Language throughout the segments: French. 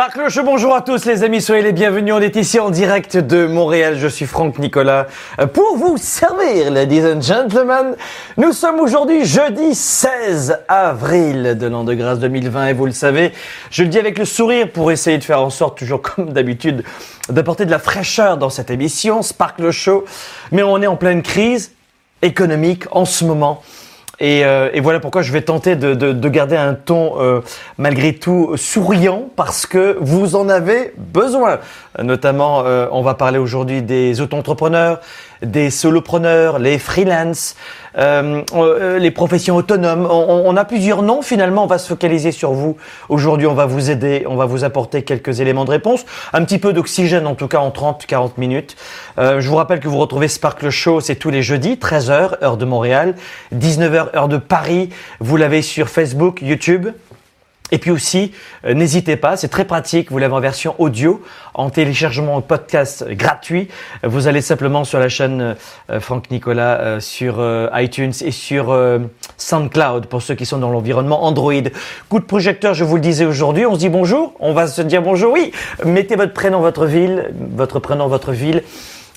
Sparkle Show, bonjour à tous les amis, soyez les bienvenus. On est ici en direct de Montréal. Je suis Franck Nicolas pour vous servir, ladies and gentlemen. Nous sommes aujourd'hui jeudi 16 avril de l'an de grâce 2020 et vous le savez, je le dis avec le sourire pour essayer de faire en sorte, toujours comme d'habitude, d'apporter de la fraîcheur dans cette émission, Sparkle Show. Mais on est en pleine crise économique en ce moment. Et, euh, et, voilà pourquoi je vais tenter de garder un ton euh, malgré tout souriant parce que vous en avez besoin. Notamment, euh, on va parler aujourd'hui des auto-entrepreneurs, des solopreneurs, les freelance, euh, euh, les professions autonomes. On, on, a plusieurs noms finalement. On va se focaliser sur vous. Aujourd'hui, on va vous aider, on va vous apporter quelques éléments de réponse, un petit peu d'oxygène en tout cas en 30-40 minutes. Euh, je vous rappelle que vous retrouvez Sparkle Show, c'est tous les jeudis, 13h heure de Montréal, 19h heure de Paris. Vous l'avez sur Facebook, YouTube. Et puis aussi, euh, n'hésitez pas, c'est très pratique, vous l'avez en version audio, en téléchargement podcast gratuit. Vous allez simplement sur la chaîne euh, Franck Nicolas euh, sur iTunes et sur SoundCloud pour ceux qui sont dans l'environnement Android. Coup de projecteur, je vous le disais aujourd'hui, on se dit bonjour, on va se dire bonjour, oui, mettez votre prénom, votre ville, votre prénom, votre ville.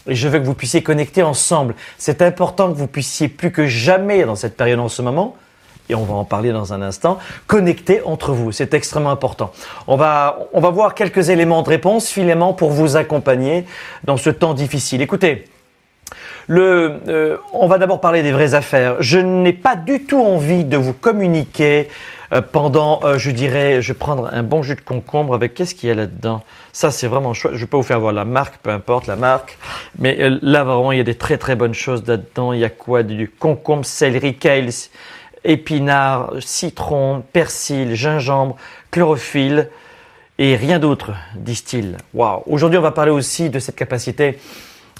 Et je veux que vous puissiez connecter ensemble. C'est important que vous puissiez plus que jamais dans cette période en ce moment et on va en parler dans un instant, connecter entre vous. C'est extrêmement important. On va, on va voir quelques éléments de réponse finalement pour vous accompagner dans ce temps difficile. Écoutez, le, euh, on va d'abord parler des vraies affaires. Je n'ai pas du tout envie de vous communiquer euh, pendant, euh, je dirais, je vais prendre un bon jus de concombre avec qu'est-ce qu'il y a là-dedans? Ça, c'est vraiment chouette. Je pas vous faire voir la marque, peu importe la marque. Mais là, vraiment, il y a des très très bonnes choses là-dedans. Il y a quoi? Du concombre, céleri, kale épinards, citron, persil, gingembre, chlorophylle et rien d'autre, disent-ils. Waouh. Aujourd'hui, on va parler aussi de cette capacité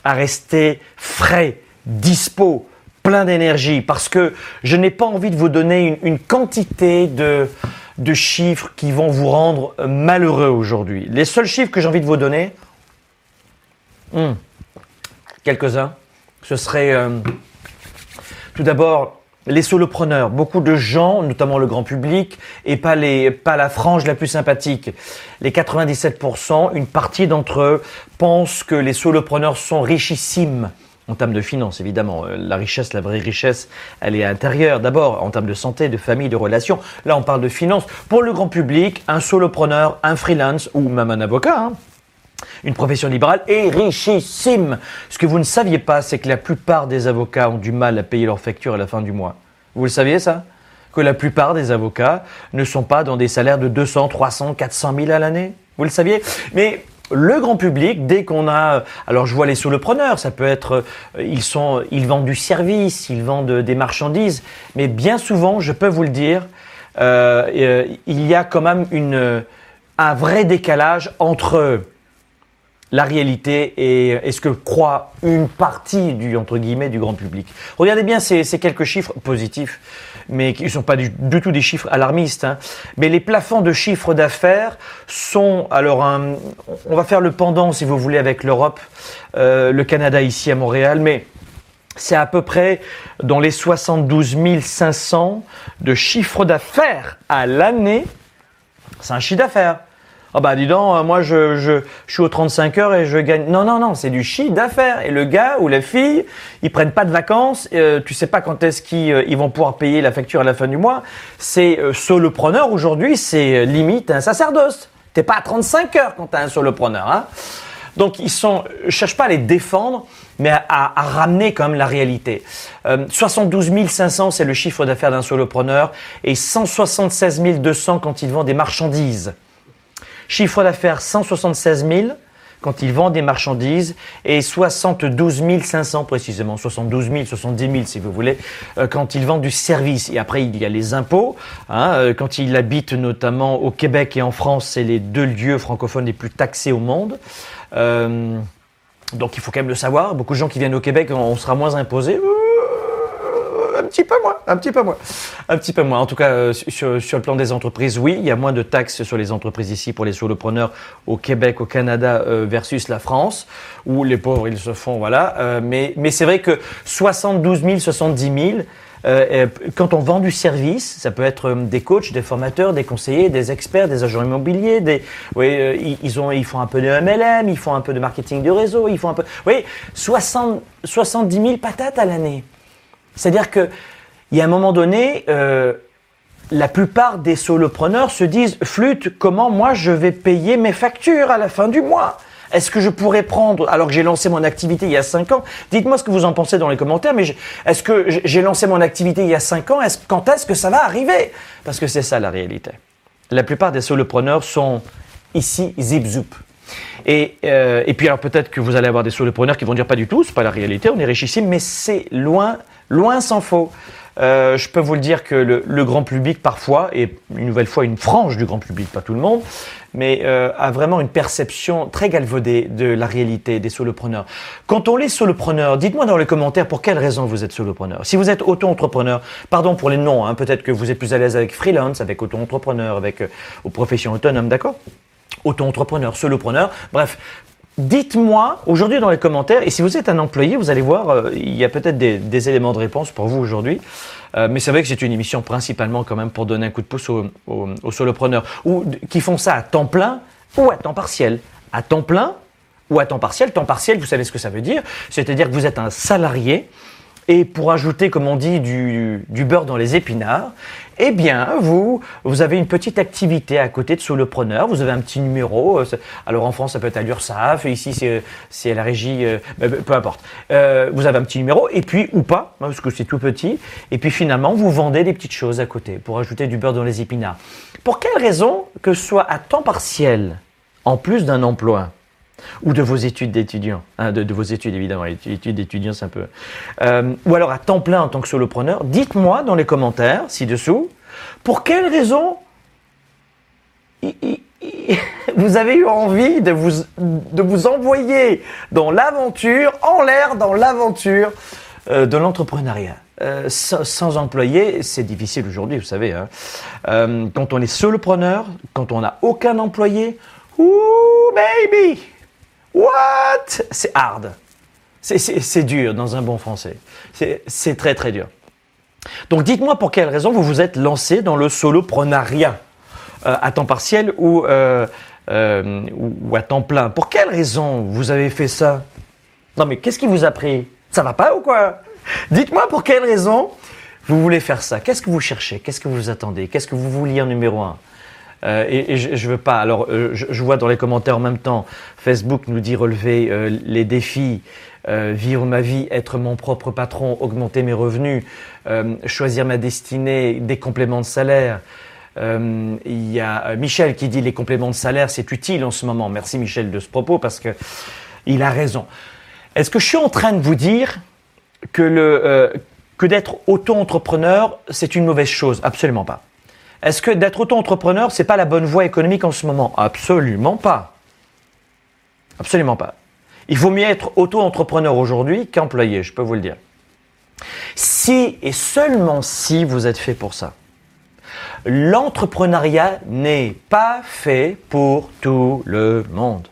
à rester frais, dispo, plein d'énergie, parce que je n'ai pas envie de vous donner une, quantité de, de chiffres qui vont vous rendre malheureux aujourd'hui. Les seuls chiffres que j'ai envie de vous donner, hmm, quelques-uns, ce serait euh, tout d'abord les solopreneurs, beaucoup de gens, notamment le grand public, et pas la frange la plus sympathique. Les 97%, une partie d'entre eux pensent que les solopreneurs sont richissimes en termes de finances, évidemment. Euh, la richesse, la vraie richesse, elle est intérieure. D'abord, en termes de santé, de famille, de relations. Là, on parle de finances. Pour le grand public, un solopreneur, un freelance ou même un avocat, hein, une profession libérale est richissime. Ce que vous ne saviez pas, c'est que la plupart des avocats ont du mal à payer leurs factures à la fin du mois. Vous le saviez ça? Que la plupart des avocats ne sont pas dans des salaires de 200, 300, 400 000 à l'année? Vous le saviez? Mais le grand public, dès qu'on a, alors je vois les solopreneurs, ça peut être, ils sont, ils vendent du service, ils vendent des marchandises, mais bien souvent, je peux vous le dire, euh, euh, il y a quand même une, un vrai décalage entre la réalité et, et, ce que croit une partie du entre guillemets du grand public. Regardez bien ces, ces quelques chiffres positifs, mais qui ne sont pas du, tout des chiffres alarmistes. Hein. Mais les plafonds de chiffre d'affaires sont alors un, on va faire le pendant si vous voulez avec l'Europe, euh, le Canada ici à Montréal, mais c'est à peu près dans les 72 500 de chiffre d'affaires à l'année. C'est un chiffre d'affaires. Ah oh bah dis donc, moi je, je, je, suis aux 35 heures et je gagne. Non, non, non, c'est du chiffre d'affaires. Et le gars ou la fille, ils prennent pas de vacances. Euh, tu sais pas quand est-ce qu'ils euh, vont pouvoir payer la facture à la fin du mois. C'est euh, solopreneur aujourd'hui, c'est limite un sacerdoce. T'es pas à 35 heures quand t'es un solopreneur. Hein Donc ils sont, cherchent pas à les défendre, mais à, ramener quand même la réalité. Euh, 72 500, c'est le chiffre d'affaires d'un solopreneur, et 176 200 quand il vend des marchandises. Chiffre d'affaires 176 000 quand il vend des marchandises et 72 500 précisément, 72 000, 70 000 si vous voulez, euh, quand il vend du service. Et après, il y a les impôts. Hein, euh, quand il habite notamment au Québec et en France, c'est les deux lieux francophones les plus taxés au monde. Euh, donc il faut quand même le savoir. Beaucoup de gens qui viennent au Québec, on sera moins imposés petit peu moins, un petit peu moins, un petit peu moins. En tout cas, euh, sur, le plan des entreprises, oui, il y a moins de taxes sur les entreprises ici pour les solopreneurs au Québec, au Canada euh, versus la France, où les pauvres ils se font, voilà. Euh, mais c'est vrai que 72 000, 70 000. Euh, quand on vend du service, ça peut être des coachs, des formateurs, des conseillers, des experts, des agents immobiliers, des, oui, ils, ils font un peu de MLM, ils font un peu de marketing de réseau, ils font un peu, oui, 60, 70 000 patates à l'année. C'est-à-dire qu'il y a un moment donné, euh, la plupart des solopreneurs se disent flûte, comment moi je vais payer mes factures à la fin du mois? Est-ce que je pourrais prendre, alors que j'ai lancé mon activité il y a 5 ans, dites-moi ce que vous en pensez dans les commentaires, mais est-ce que j'ai lancé mon activité il y a 5 ans, quand est-ce que ça va arriver? Parce que c'est ça la réalité. La plupart des solopreneurs sont ici zip zoup. Et, euh, et puis alors peut-être que vous allez avoir des solopreneurs qui vont dire pas du tout, c'est pas la réalité, on est richissime, mais c'est loin Loin s'en faut. Euh, je peux vous le dire que le, grand public parfois, et une nouvelle fois une frange du grand public, pas tout le monde, mais euh, a vraiment une perception très galvaudée de la réalité des solopreneurs. Quand on est solopreneur, dites-moi dans les commentaires pour quelle raison vous êtes solopreneur. Si vous êtes auto-entrepreneur, pardon pour les noms, hein, peut-être que vous êtes plus à l'aise avec freelance, avec auto-entrepreneur, avec euh, aux professions autonomes, d'accord? Auto-entrepreneur, solopreneur, bref, Dites-moi aujourd'hui dans les commentaires, et si vous êtes un employé, vous allez voir, euh, il y a peut-être des, éléments de réponse pour vous aujourd'hui. Euh, mais c'est vrai que c'est une émission principalement quand même pour donner un coup de pouce aux, solopreneurs, ou qui font ça à temps plein ou à temps partiel. À temps plein ou à temps partiel. Temps partiel, vous savez ce que ça veut dire C'est-à-dire que vous êtes un salarié et pour ajouter, comme on dit, du, beurre dans les épinards, eh bien, vous, vous avez une petite activité à côté de solopreneur, vous avez un petit numéro, euh, alors en France ça peut être à l'URSSAF, ici c'est à la régie, euh, peu importe. Euh, vous avez un petit numéro, et puis, ou pas, hein, parce que c'est tout petit, et puis finalement vous vendez des petites choses à côté pour ajouter du beurre dans les épinards. Pour quelle raison que ce soit à temps partiel, en plus d'un emploi? Ou de vos études d'étudiants, hein, de, vos études évidemment, études d'étudiants c'est un peu, euh, ou alors à temps plein en tant que solopreneur, dites-moi dans les commentaires ci-dessous, pour quelle raison vous avez eu envie de vous, de vous envoyer dans l'aventure, en l'air dans l'aventure euh, de l'entrepreneuriat. Euh, sans, employé, c'est difficile aujourd'hui, vous savez. Hein. quand on est solopreneur, quand on n'a aucun employé, ouh baby, What? C'est hard. C'est dur dans un bon français. C'est très très dur. Donc dites-moi pour quelle raison vous vous êtes lancé dans le soloprenariat euh, à temps partiel euh, euh, ou, ou, à temps plein. Pour quelle raison vous avez fait ça? Non mais qu'est-ce qui vous a pris? Ça va pas ou quoi? Dites-moi pour quelle raison vous voulez faire ça. Qu'est-ce que vous cherchez? Qu'est-ce que vous attendez? Qu'est-ce que vous vouliez en numéro un? Euh, et, je, je veux pas. Alors, euh, je, vois dans les commentaires en même temps, Facebook nous dit relever euh, les défis, vivre ma vie, être mon propre patron, augmenter mes revenus, choisir ma destinée, des compléments de salaire. Il y a Michel qui dit les compléments de salaire, c'est utile en ce moment. Merci Michel de ce propos parce que il a raison. Est-ce que je suis en train de vous dire que le que d'être auto-entrepreneur, c'est une mauvaise chose? Absolument pas. Est-ce que d'être auto-entrepreneur, c'est pas la bonne voie économique en ce moment? Absolument pas. Absolument pas. Il vaut mieux être auto-entrepreneur aujourd'hui qu'employé, je peux vous le dire. Si et seulement si vous êtes fait pour ça. L'entrepreneuriat n'est pas fait pour tout le monde.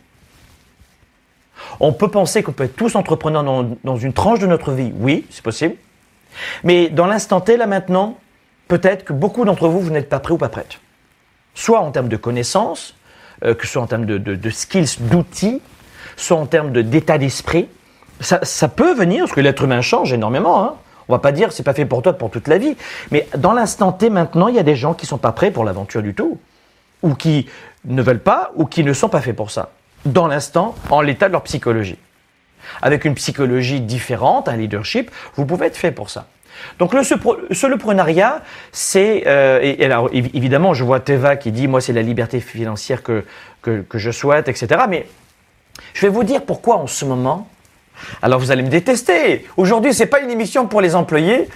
On peut penser qu'on peut être tous entrepreneurs dans, dans une tranche de notre vie. Oui, c'est possible. Mais dans l'instant T, là maintenant, peut-être que beaucoup d'entre vous, vous n'êtes pas prêts ou pas prêtes. Soit en termes de connaissances, euh, que ce soit en termes de, skills, d'outils, soit en termes d'état d'esprit. Ça, peut venir, parce que l'être humain change énormément. Hein. On va pas dire c'est pas fait pour toi pour toute la vie. Mais dans l'instant T maintenant, il y a des gens qui sont pas prêts pour l'aventure du tout. Ou qui ne veulent pas, ou qui ne sont pas faits pour ça. dans l'instant, en l'état de leur psychologie. Avec une psychologie différente, un leadership, vous pouvez être fait pour ça. Donc le soloprenariat, c'est euh, et, alors évidemment, je vois Teva qui dit moi c'est la liberté financière que, que, je souhaite, etc. Mais je vais vous dire pourquoi en ce moment. Alors vous allez me détester. Aujourd'hui, c'est pas une émission pour les employés.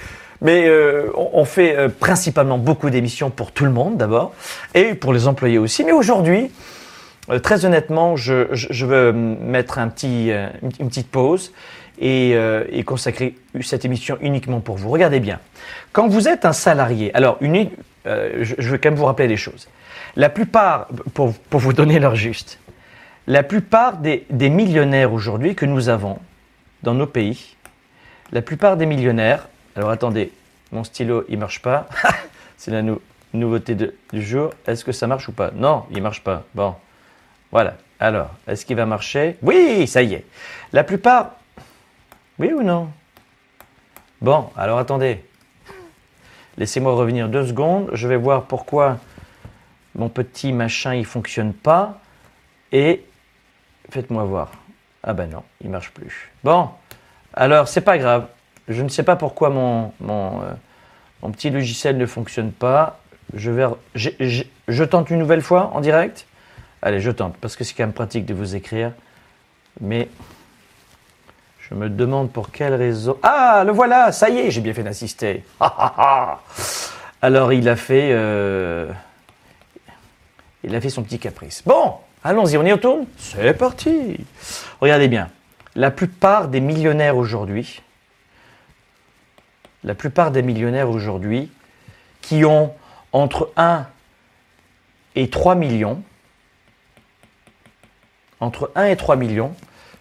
Mais euh, on fait euh, principalement beaucoup d'émissions pour tout le monde d'abord, et pour les employés aussi. Mais aujourd'hui, très honnêtement, je, je, veux mettre un petit, une petite pause et, et, consacrer cette émission uniquement pour vous. Regardez bien, quand vous êtes un salarié, alors une, je, veux quand même vous rappeler des choses. La plupart, pour, pour vous donner leur juste, la plupart des, des millionnaires aujourd'hui que nous avons dans nos pays, la plupart des millionnaires alors attendez, mon stylo il marche pas. C'est la nouveauté du jour. Est-ce que ça marche ou pas? Non, il marche pas. Bon, voilà. Alors, est-ce qu'il va marcher? Oui, ça y est. La plupart, oui ou non? Bon, alors attendez. Laissez-moi revenir deux secondes. Je vais voir pourquoi mon petit machin il fonctionne pas. Et faites-moi voir. Ah ben non, il marche plus. Bon, alors c'est pas grave. Je ne sais pas pourquoi mon, euh, petit logiciel ne fonctionne pas. Je, vais, je tente une nouvelle fois en direct? Allez, je tente, parce que c'est quand même pratique de vous écrire. Mais je me demande pour quelle raison. Ah, le voilà, ça y est, j'ai bien fait d'insister. Alors il a fait, euh, il a fait son petit caprice. Bon, allons-y, on y retourne. C'est parti. Regardez bien, la plupart des millionnaires aujourd'hui la plupart des millionnaires aujourd'hui qui ont entre 1 et 3 millions, entre 1 et 3 millions,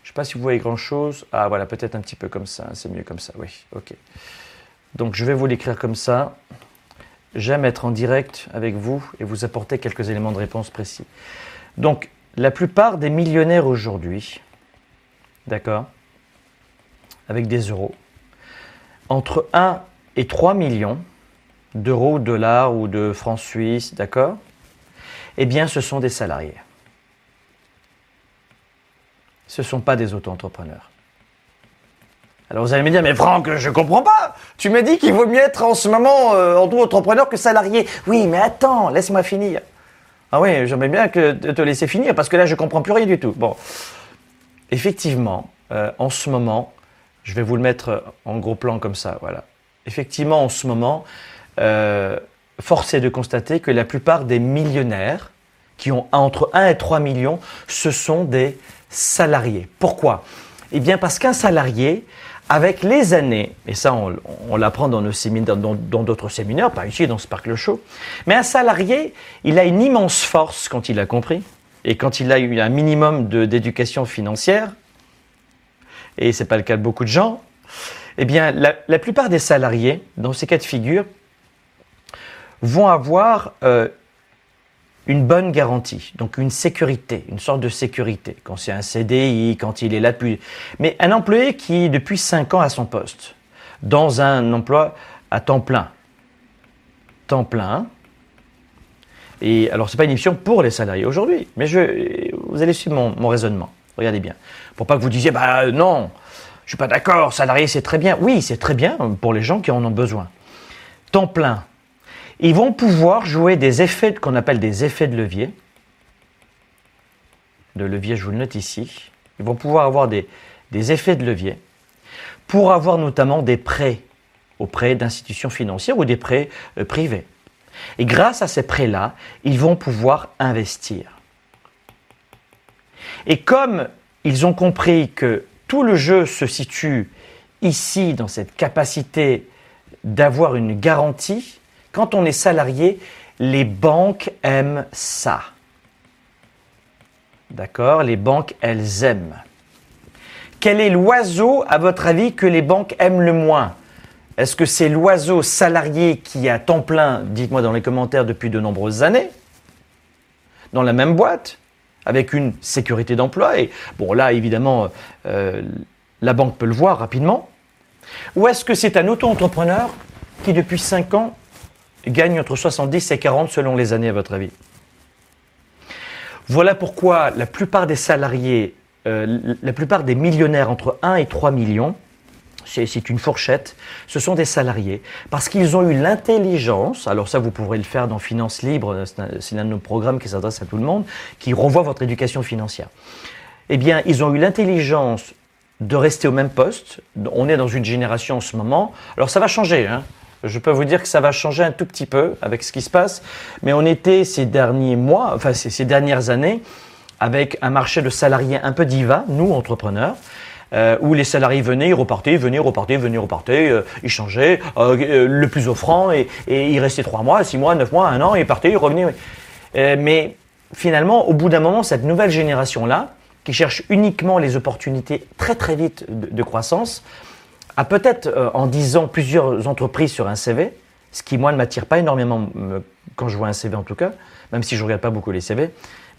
je ne sais pas si vous voyez grand-chose, ah voilà, peut-être un petit peu comme ça, c'est mieux comme ça, oui, ok. Donc je vais vous l'écrire comme ça. J'aime être en direct avec vous et vous apporter quelques éléments de réponse précis. Donc, la plupart des millionnaires aujourd'hui, d'accord, avec des euros, entre 1 et 3 millions d'euros, de dollars ou de francs suisses, d'accord Eh bien, ce sont des salariés. Ce ne sont pas des auto-entrepreneurs. Alors vous allez me dire, mais Franck, je ne comprends pas. Tu me dis qu'il vaut mieux être en ce moment euh, auto-entrepreneur que salarié. Oui, mais attends, laisse-moi finir. Ah oui, j'aimerais bien que te laisser finir parce que là, je ne comprends plus rien du tout. Bon, effectivement, euh, en ce moment, je vais vous le mettre en gros plan comme ça. Voilà. Effectivement, en ce moment, euh, force est de constater que la plupart des millionnaires qui ont entre 1 et 3 millions, ce sont des salariés. Pourquoi? Eh bien parce qu'un salarié, avec les années, et ça on, l'apprend dans séminaires, dans d'autres séminaires, pas ici dans Sparkle Show, mais un salarié, il a une immense force quand il a compris, et quand il a eu un minimum d'éducation financière, et ce n'est pas le cas de beaucoup de gens, eh bien, la, plupart des salariés, dans ces cas de figure, vont avoir euh, une bonne garantie, donc une sécurité, une sorte de sécurité, quand c'est un CDI, quand il est là depuis... Mais un employé qui, depuis 5 ans à son poste, dans un emploi à temps plein, temps plein, et alors c'est pas une émission pour les salariés aujourd'hui, mais je, vous allez suivre mon, raisonnement. Regardez bien. Pour pas que vous disiez, bah non, je suis pas d'accord, salarié c'est très bien. Oui, c'est très bien pour les gens qui en ont besoin. Temps plein. Ils vont pouvoir jouer des effets qu'on appelle des effets de levier. De levier, je vous le note ici. Ils vont pouvoir avoir des, des effets de levier pour avoir notamment des prêts auprès d'institutions financières ou des prêts euh, privés. Et grâce à ces prêts-là, ils vont pouvoir investir. Et comme ils ont compris que tout le jeu se situe ici dans cette capacité d'avoir une garantie, quand on est salarié, les banques aiment ça. D'accord? Les banques, elles aiment. Quel est l'oiseau, à votre avis, que les banques aiment le moins? Est-ce que c'est l'oiseau salarié qui a temps plein, dites-moi dans les commentaires, depuis de nombreuses années, dans la même boîte? Avec une sécurité d'emploi. Et bon, là, évidemment, euh, la banque peut le voir rapidement. Ou est-ce que c'est un auto-entrepreneur qui, depuis 5 ans, gagne entre 70 et 40 selon les années, à votre avis? Voilà pourquoi la plupart des salariés, euh, la plupart des millionnaires entre 1 et 3 millions, c'est une fourchette, ce sont des salariés, parce qu'ils ont eu l'intelligence, alors ça vous pourrez le faire dans Finance Libre, c'est un de nos programmes qui s'adresse à tout le monde, qui renvoie votre éducation financière. Eh bien, ils ont eu l'intelligence de rester au même poste. On est dans une génération en ce moment. Alors ça va changer. Hein. Je peux vous dire que ça va changer un tout petit peu avec ce qui se passe. Mais on était ces derniers mois, enfin ces, dernières années, avec un marché de salariés un peu diva, nous entrepreneurs. Euh, où les salariés venaient, ils repartaient, venaient, repartaient, venaient, repartaient, euh, ils changeaient, euh, le plus offrant, et, et ils restaient trois mois, six mois, neuf mois, un an, ils partaient, ils revenaient. mais finalement, au bout d'un moment, cette nouvelle génération-là, qui cherche uniquement les opportunités très très vite de, croissance, a peut-être euh, en 10 ans plusieurs entreprises sur un CV, ce qui moi ne m'attire pas énormément quand je vois un CV en tout cas, même si je ne regarde pas beaucoup les CV.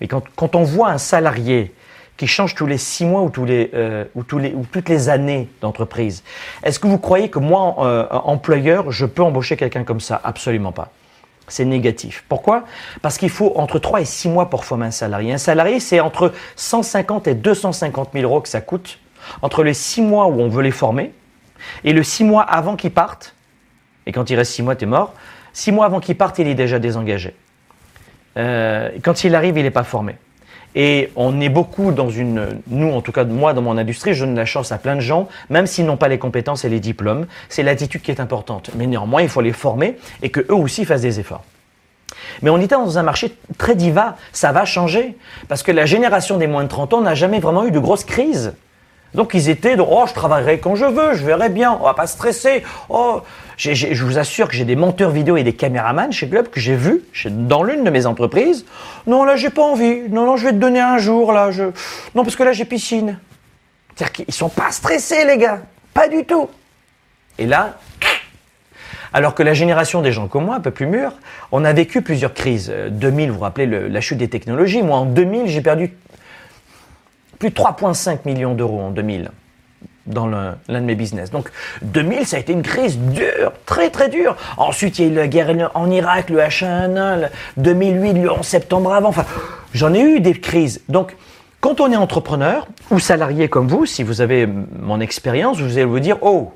Mais quand, quand, on voit un salarié qui change tous les 6 mois ou, tous les, euh, ou, tous les, ou toutes les années d'entreprise, est-ce que vous croyez que moi, euh, employeur, je peux embaucher quelqu'un comme ça? Absolument pas c'est négatif. Pourquoi? Parce qu'il faut entre 3 et 6 mois pour former un salarié. Un salarié, c'est entre 150 et 250 000 euros que ça coûte, entre les 6 mois où on veut les former et le 6 mois avant qu'ils partent. Et quand il reste 6 mois, tu es mort. 6 mois avant qu'il parte, il est déjà désengagé. Euh, quand il arrive, il n'est pas formé. Et on est beaucoup dans une, nous en tout cas moi dans mon industrie, je donne la chance à plein de gens, même s'ils n'ont pas les compétences et les diplômes, c'est l'attitude qui est importante. Mais néanmoins, il faut les former et que eux aussi fassent des efforts. Mais on était dans un marché très diva, ça va changer, parce que la génération des moins de 30 ans n'a jamais vraiment eu de grosses crises. Donc ils étaient de oh je travaillerai quand je veux, je verrai bien, on va pas stresser. Oh, je vous assure que j'ai des monteurs vidéo et des caméramans chez Club que j'ai vus dans l'une de mes entreprises. Non là j'ai pas envie. Non non je vais te donner un jour là. Je... Non parce que là j'ai piscine. C'est-à-dire qu'ils sont pas stressés les gars, pas du tout. Et là, alors que la génération des gens comme moi, un peu plus mûrs, on a vécu plusieurs crises. 2000, vous vous rappelez la chute des technologies. Moi, en 2000, j'ai perdu plus de 3,5 millions d'euros en 2000 dans l'un de mes business. Donc 2000, ça a été une crise dure, très très dure. Ensuite, il y a eu la guerre en Irak, le H1N1, 2008, le 11 septembre avant. Enfin, j'en ai eu des crises. Donc, quand on est entrepreneur ou salarié comme vous, si vous avez mon expérience, vous allez vous dire, oh,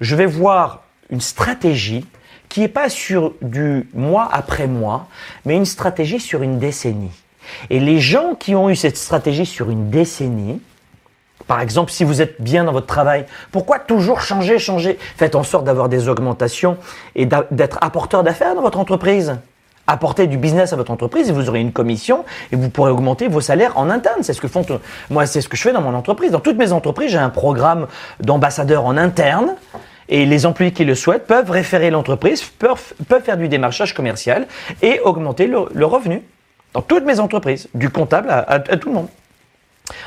je vais voir une stratégie qui n'est pas sur du mois après mois, mais une stratégie sur une décennie. Et les gens qui ont eu cette stratégie sur une décennie, par exemple, si vous êtes bien dans votre travail, pourquoi toujours changer, changer? Faites en sorte d'avoir des augmentations et d'être apporteur d'affaires dans votre entreprise. Apportez du business à votre entreprise et vous aurez une commission et vous pourrez augmenter vos salaires en interne. C'est ce que font, moi, c'est ce que je fais dans mon entreprise. Dans toutes mes entreprises, j'ai un programme d'ambassadeurs en interne et les employés qui le souhaitent peuvent référer l'entreprise, peuvent, faire du démarchage commercial et augmenter le revenu dans toutes mes entreprises, du comptable à, tout le monde.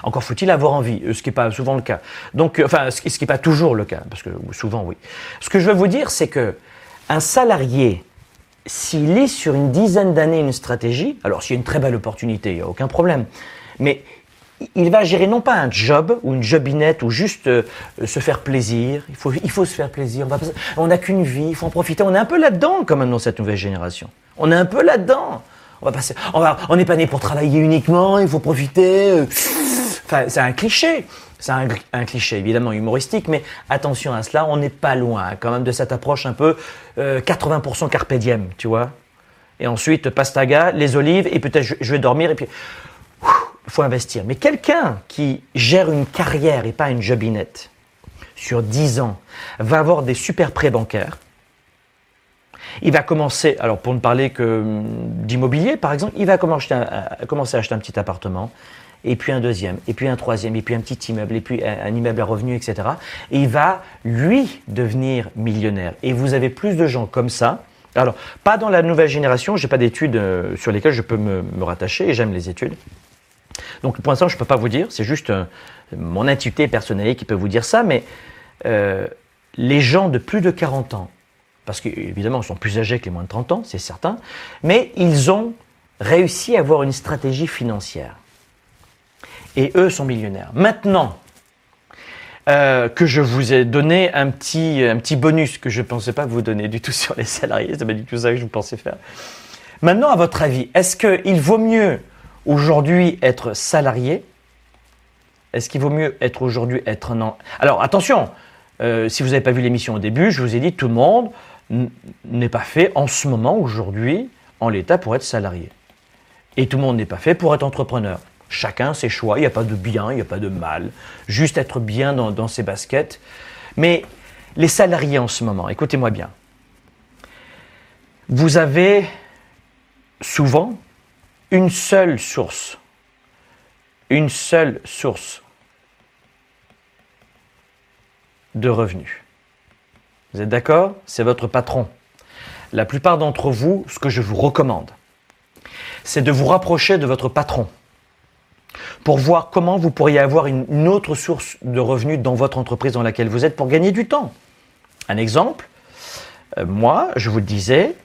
Encore faut-il avoir envie, euh, ce qui n'est pas souvent le cas. Donc, euh, enfin, ce qui n'est pas toujours le cas, parce que souvent oui. Ce que je veux vous dire, c'est que un salarié, s'il lit sur une dizaine d'années une stratégie, alors s'il y a une très belle opportunité, il n'y a aucun problème. Mais il va gérer non pas un job ou une jobinette ou juste euh, se faire plaisir. Il faut, il faut se faire plaisir. On n'a qu'une vie, il faut en profiter. On est un peu là-dedans quand même dans cette nouvelle génération. On est un peu là-dedans. On va passer, on va, on n'est pas né pour travailler uniquement, il faut profiter. Euh. Enfin, c'est un cliché. C'est un, cliché évidemment humoristique, mais attention à cela, on n'est pas loin quand même de cette approche un peu 80% euh, carpe tu vois. Et ensuite, pastaga, les olives, et peut-être je, vais dormir, et puis il faut investir. Mais quelqu'un qui gère une carrière et pas une jobinette sur 10 ans va avoir des super prêts bancaires, il va commencer, alors pour ne parler que hum, d'immobilier par exemple, il va commencer à, acheter un petit appartement, et puis un deuxième, et puis un troisième, et puis un petit immeuble, et puis un, immeuble à revenus, etc. Et il va, lui, devenir millionnaire. Et vous avez plus de gens comme ça. Alors, pas dans la nouvelle génération, j'ai pas d'études euh, sur lesquelles je peux me, rattacher, et j'aime les études. Donc pour l'instant, je ne peux pas vous dire, c'est juste euh, mon intuition personnelle qui peut vous dire ça, mais euh, les gens de plus de 40 ans parce qu'évidemment, ils sont plus âgés que les moins de 30 ans, c'est certain, mais ils ont réussi à avoir une stratégie financière. Et eux sont millionnaires. Maintenant euh, que je vous ai donné un petit, un petit bonus que je ne pensais pas vous donner du tout sur les salariés, c'est pas du tout ça que je pensais faire. Maintenant, à votre avis, est-ce qu'il vaut mieux aujourd'hui être salarié? Est-ce qu'il vaut mieux être aujourd'hui être un Alors attention, euh, si vous n'avez pas vu l'émission au début, je vous ai dit tout le monde n'est pas fait en ce moment, aujourd'hui, en l'état pour être salarié. Et tout le monde n'est pas fait pour être entrepreneur. Chacun ses choix, il n'y a pas de bien, il n'y a pas de mal. Juste être bien dans, ses baskets. Mais les salariés en ce moment, écoutez-moi bien. Vous avez souvent une seule source. Une seule source de revenus. Vous êtes d'accord? C'est votre patron. La plupart d'entre vous, ce que je vous recommande, c'est de vous rapprocher de votre patron pour voir comment vous pourriez avoir une autre source de revenus dans votre entreprise dans laquelle vous êtes pour gagner du temps. Un exemple, euh, moi, je vous le disais,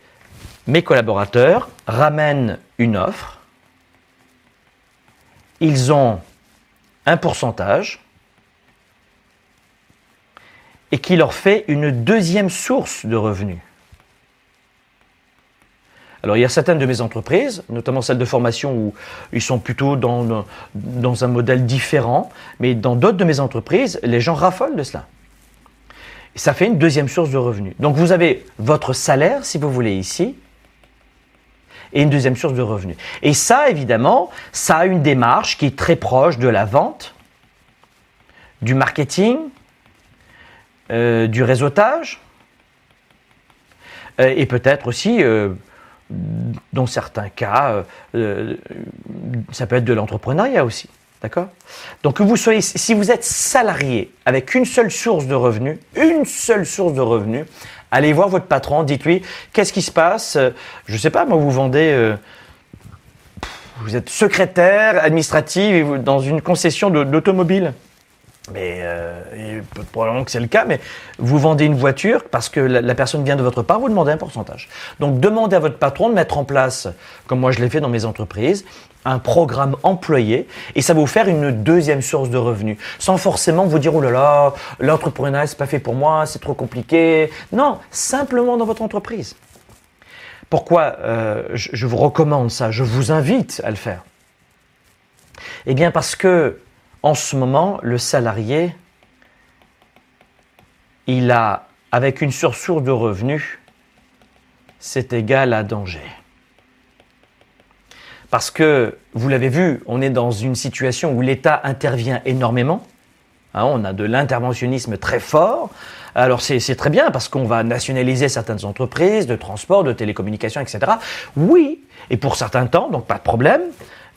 mes collaborateurs ramènent une offre, ils ont un pourcentage et qui leur fait une deuxième source de revenus. Alors il y a certaines de mes entreprises, notamment celles de formation où ils sont plutôt dans, dans un modèle différent, mais dans d'autres de mes entreprises, les gens raffolent de cela. Et ça fait une deuxième source de revenus. Donc vous avez votre salaire, si vous voulez, ici, et une deuxième source de revenus. Et ça, évidemment, ça a une démarche qui est très proche de la vente, du marketing, euh, du réseautage, euh, et peut-être aussi euh, dans certains cas, ça peut être de l'entrepreneuriat aussi. D'accord? Donc vous soyez, si vous êtes salarié avec une seule source de revenus, une seule source de revenus, allez voir votre patron, dites-lui qu'est-ce qui se passe? Je ne sais pas, moi vous vendez, vous êtes secrétaire administrative dans une concession d'automobile mais euh, probablement que c'est le cas, mais vous vendez une voiture parce que la, personne vient de votre part, vous demandez un pourcentage. Donc demandez à votre patron de mettre en place, comme moi je l'ai fait dans mes entreprises, un programme employé et ça va vous faire une deuxième source de revenus, sans forcément vous dire oh là là, l'entrepreneuriat c'est pas fait pour moi, c'est trop compliqué. Non, simplement dans votre entreprise. Pourquoi euh, je, je vous recommande ça Je vous invite à le faire. Eh bien parce que en ce moment, le salarié, il a, avec une sursource de revenus, c'est égal à danger. Parce que, vous l'avez vu, on est dans une situation où l'État intervient énormément. Hein, on a de l'interventionnisme très fort. Alors c'est très bien parce qu'on va nationaliser certaines entreprises de transport, de télécommunications, etc. Oui, et pour certains temps, donc pas de problème.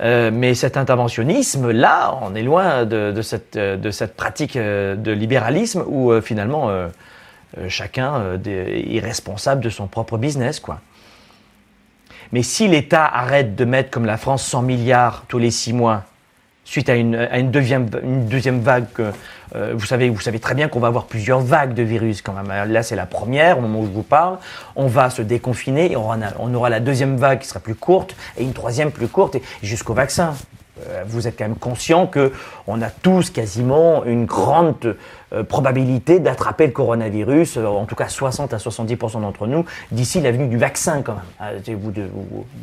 Euh, mais cet interventionnisme-là, on est loin de, cette, de cette, pratique euh, de libéralisme où euh, finalement chacun est responsable de son propre business. Quoi. Mais si l'État arrête de mettre comme la France 100 milliards tous les six mois suite à une, deuxième, vague. Euh, vous, savez, très bien qu'on va avoir plusieurs vagues de virus quand même. Là, c'est la première au moment où je vous parle. On va se déconfiner et on, aura la deuxième vague qui sera plus courte et une troisième plus courte jusqu'au vaccin. Euh, vous êtes quand même conscient que on a tous quasiment une grande euh, probabilité d'attraper le coronavirus, en tout cas 60 à 70% d'entre nous, d'ici la venue du vaccin quand même. Ah,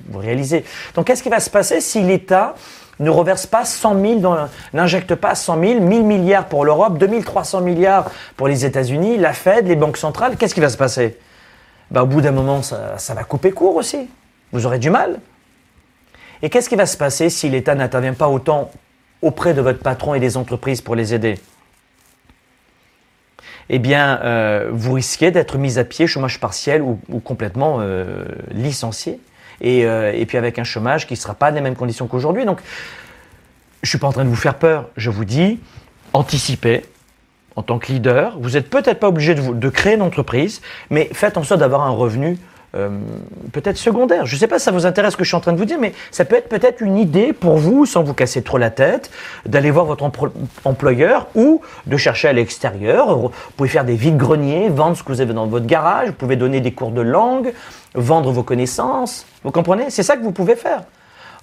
vous réalisez. Donc qu'est-ce qui va se passer si l'État ne reverse pas 100 000, n'injecte pas 100 000, 1000 milliards pour l'Europe, 2300 milliards pour les États-Unis, la Fed, les banques centrales, qu'est-ce qui va se passer? Bah, Au bout d'un moment, ça, ça va couper court aussi. Vous aurez du mal. Et qu'est-ce qui va se passer si l'État n'intervient pas autant auprès de votre patron et des entreprises pour les aider? Eh bien, euh, vous risquez d'être mis à pied, chômage partiel ou, complètement euh, licencié et, euh, et puis avec un chômage qui ne sera pas des mêmes conditions qu'aujourd'hui. Donc, je ne suis pas en train de vous faire peur, je vous dis, anticipez en tant que leader. Vous n'êtes peut-être pas obligé de, créer une entreprise, mais faites en sorte d'avoir un revenu euh, peut-être secondaire. Je ne sais pas si ça vous intéresse ce que je suis en train de vous dire, mais ça peut être peut-être une idée pour vous, sans vous casser trop la tête, d'aller voir votre employeur ou de chercher à l'extérieur. Vous pouvez faire des vides-greniers, vendre ce que vous avez dans votre garage, vous pouvez donner des cours de langue, vendre vos connaissances. Vous comprenez? C'est ça que vous pouvez faire.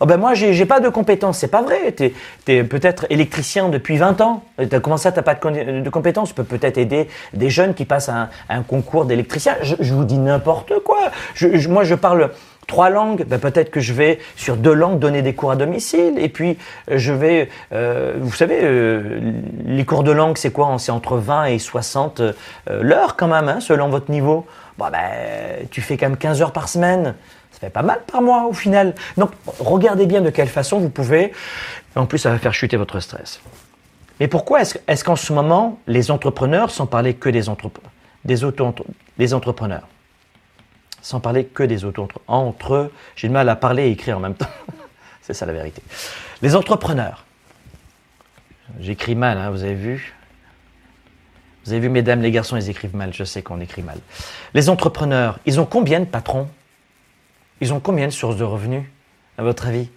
Oh ben moi, j'ai pas de compétences. C'est pas vrai. Tu es, peut-être électricien depuis 20 ans. Comment ça, tu pas de, de, compétences? Tu peux peut-être aider des jeunes qui passent un, concours d'électricien. Je, je, vous dis n'importe quoi. Je, moi, je parle Trois langues, ben peut-être que je vais sur deux langues donner des cours à domicile. Et puis euh, je vais, euh, vous savez, euh, les cours de langue, c'est quoi? C'est entre 20 et 60 euh, l'heure quand même, hein, selon votre niveau. Bon, ben, tu fais quand même 15 heures par semaine. Ça fait pas mal par mois au final. Donc regardez bien de quelle façon vous pouvez. En plus, ça va faire chuter votre stress. Mais pourquoi est-ce est qu'en ce moment, les entrepreneurs, sans parler que des, entrepreneurs, des, auto des entrepreneurs, sans parler que des auto entre eux, j'ai du mal à parler et écrire en même temps. C'est ça la vérité. Les entrepreneurs, j'écris mal, hein, vous avez vu Vous avez vu, mesdames, les garçons, ils écrivent mal, je sais qu'on écrit mal. Les entrepreneurs, ils ont combien de patrons? Ils ont combien de sources de revenus, à votre avis?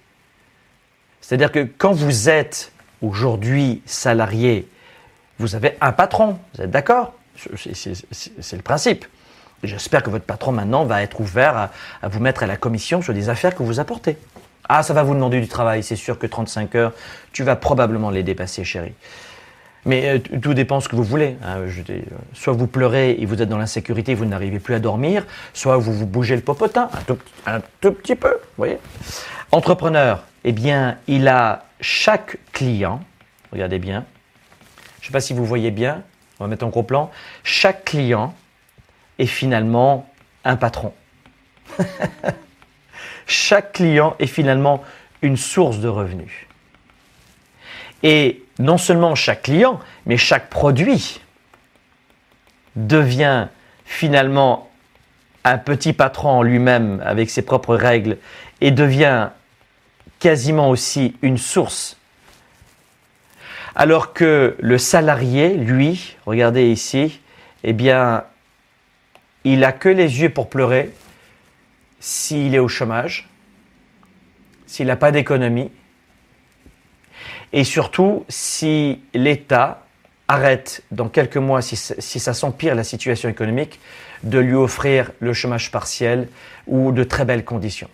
C'est-à-dire que quand vous êtes aujourd'hui salarié, vous avez un patron, vous êtes d'accord? C'est le principe. J'espère que votre patron maintenant va être ouvert à, vous mettre à la commission sur des affaires que vous apportez. Ah, ça va vous demander du travail, c'est sûr que 35 heures, tu vas probablement les dépasser, chérie. Mais euh, tout dépend ce que vous voulez. Hein. Euh, soit vous pleurez et vous êtes dans l'insécurité, vous n'arrivez plus à dormir, soit vous vous bougez le popotin, un tout, un tout petit peu, vous voyez. Entrepreneur, eh bien, il a chaque client, regardez bien, je ne sais pas si vous voyez bien, on va mettre en gros plan, chaque client est finalement un patron. chaque client est finalement une source de revenus. Et non seulement chaque client, mais chaque produit devient finalement un petit patron en lui-même avec ses propres règles et devient quasiment aussi une source. Alors que le salarié, lui, regardez ici, eh bien, il a que les yeux pour pleurer s'il est au chômage, s'il n'a pas d'économie, et surtout si l'État arrête dans quelques mois, si, si ça s'empire la situation économique, de lui offrir le chômage partiel ou de très belles conditions.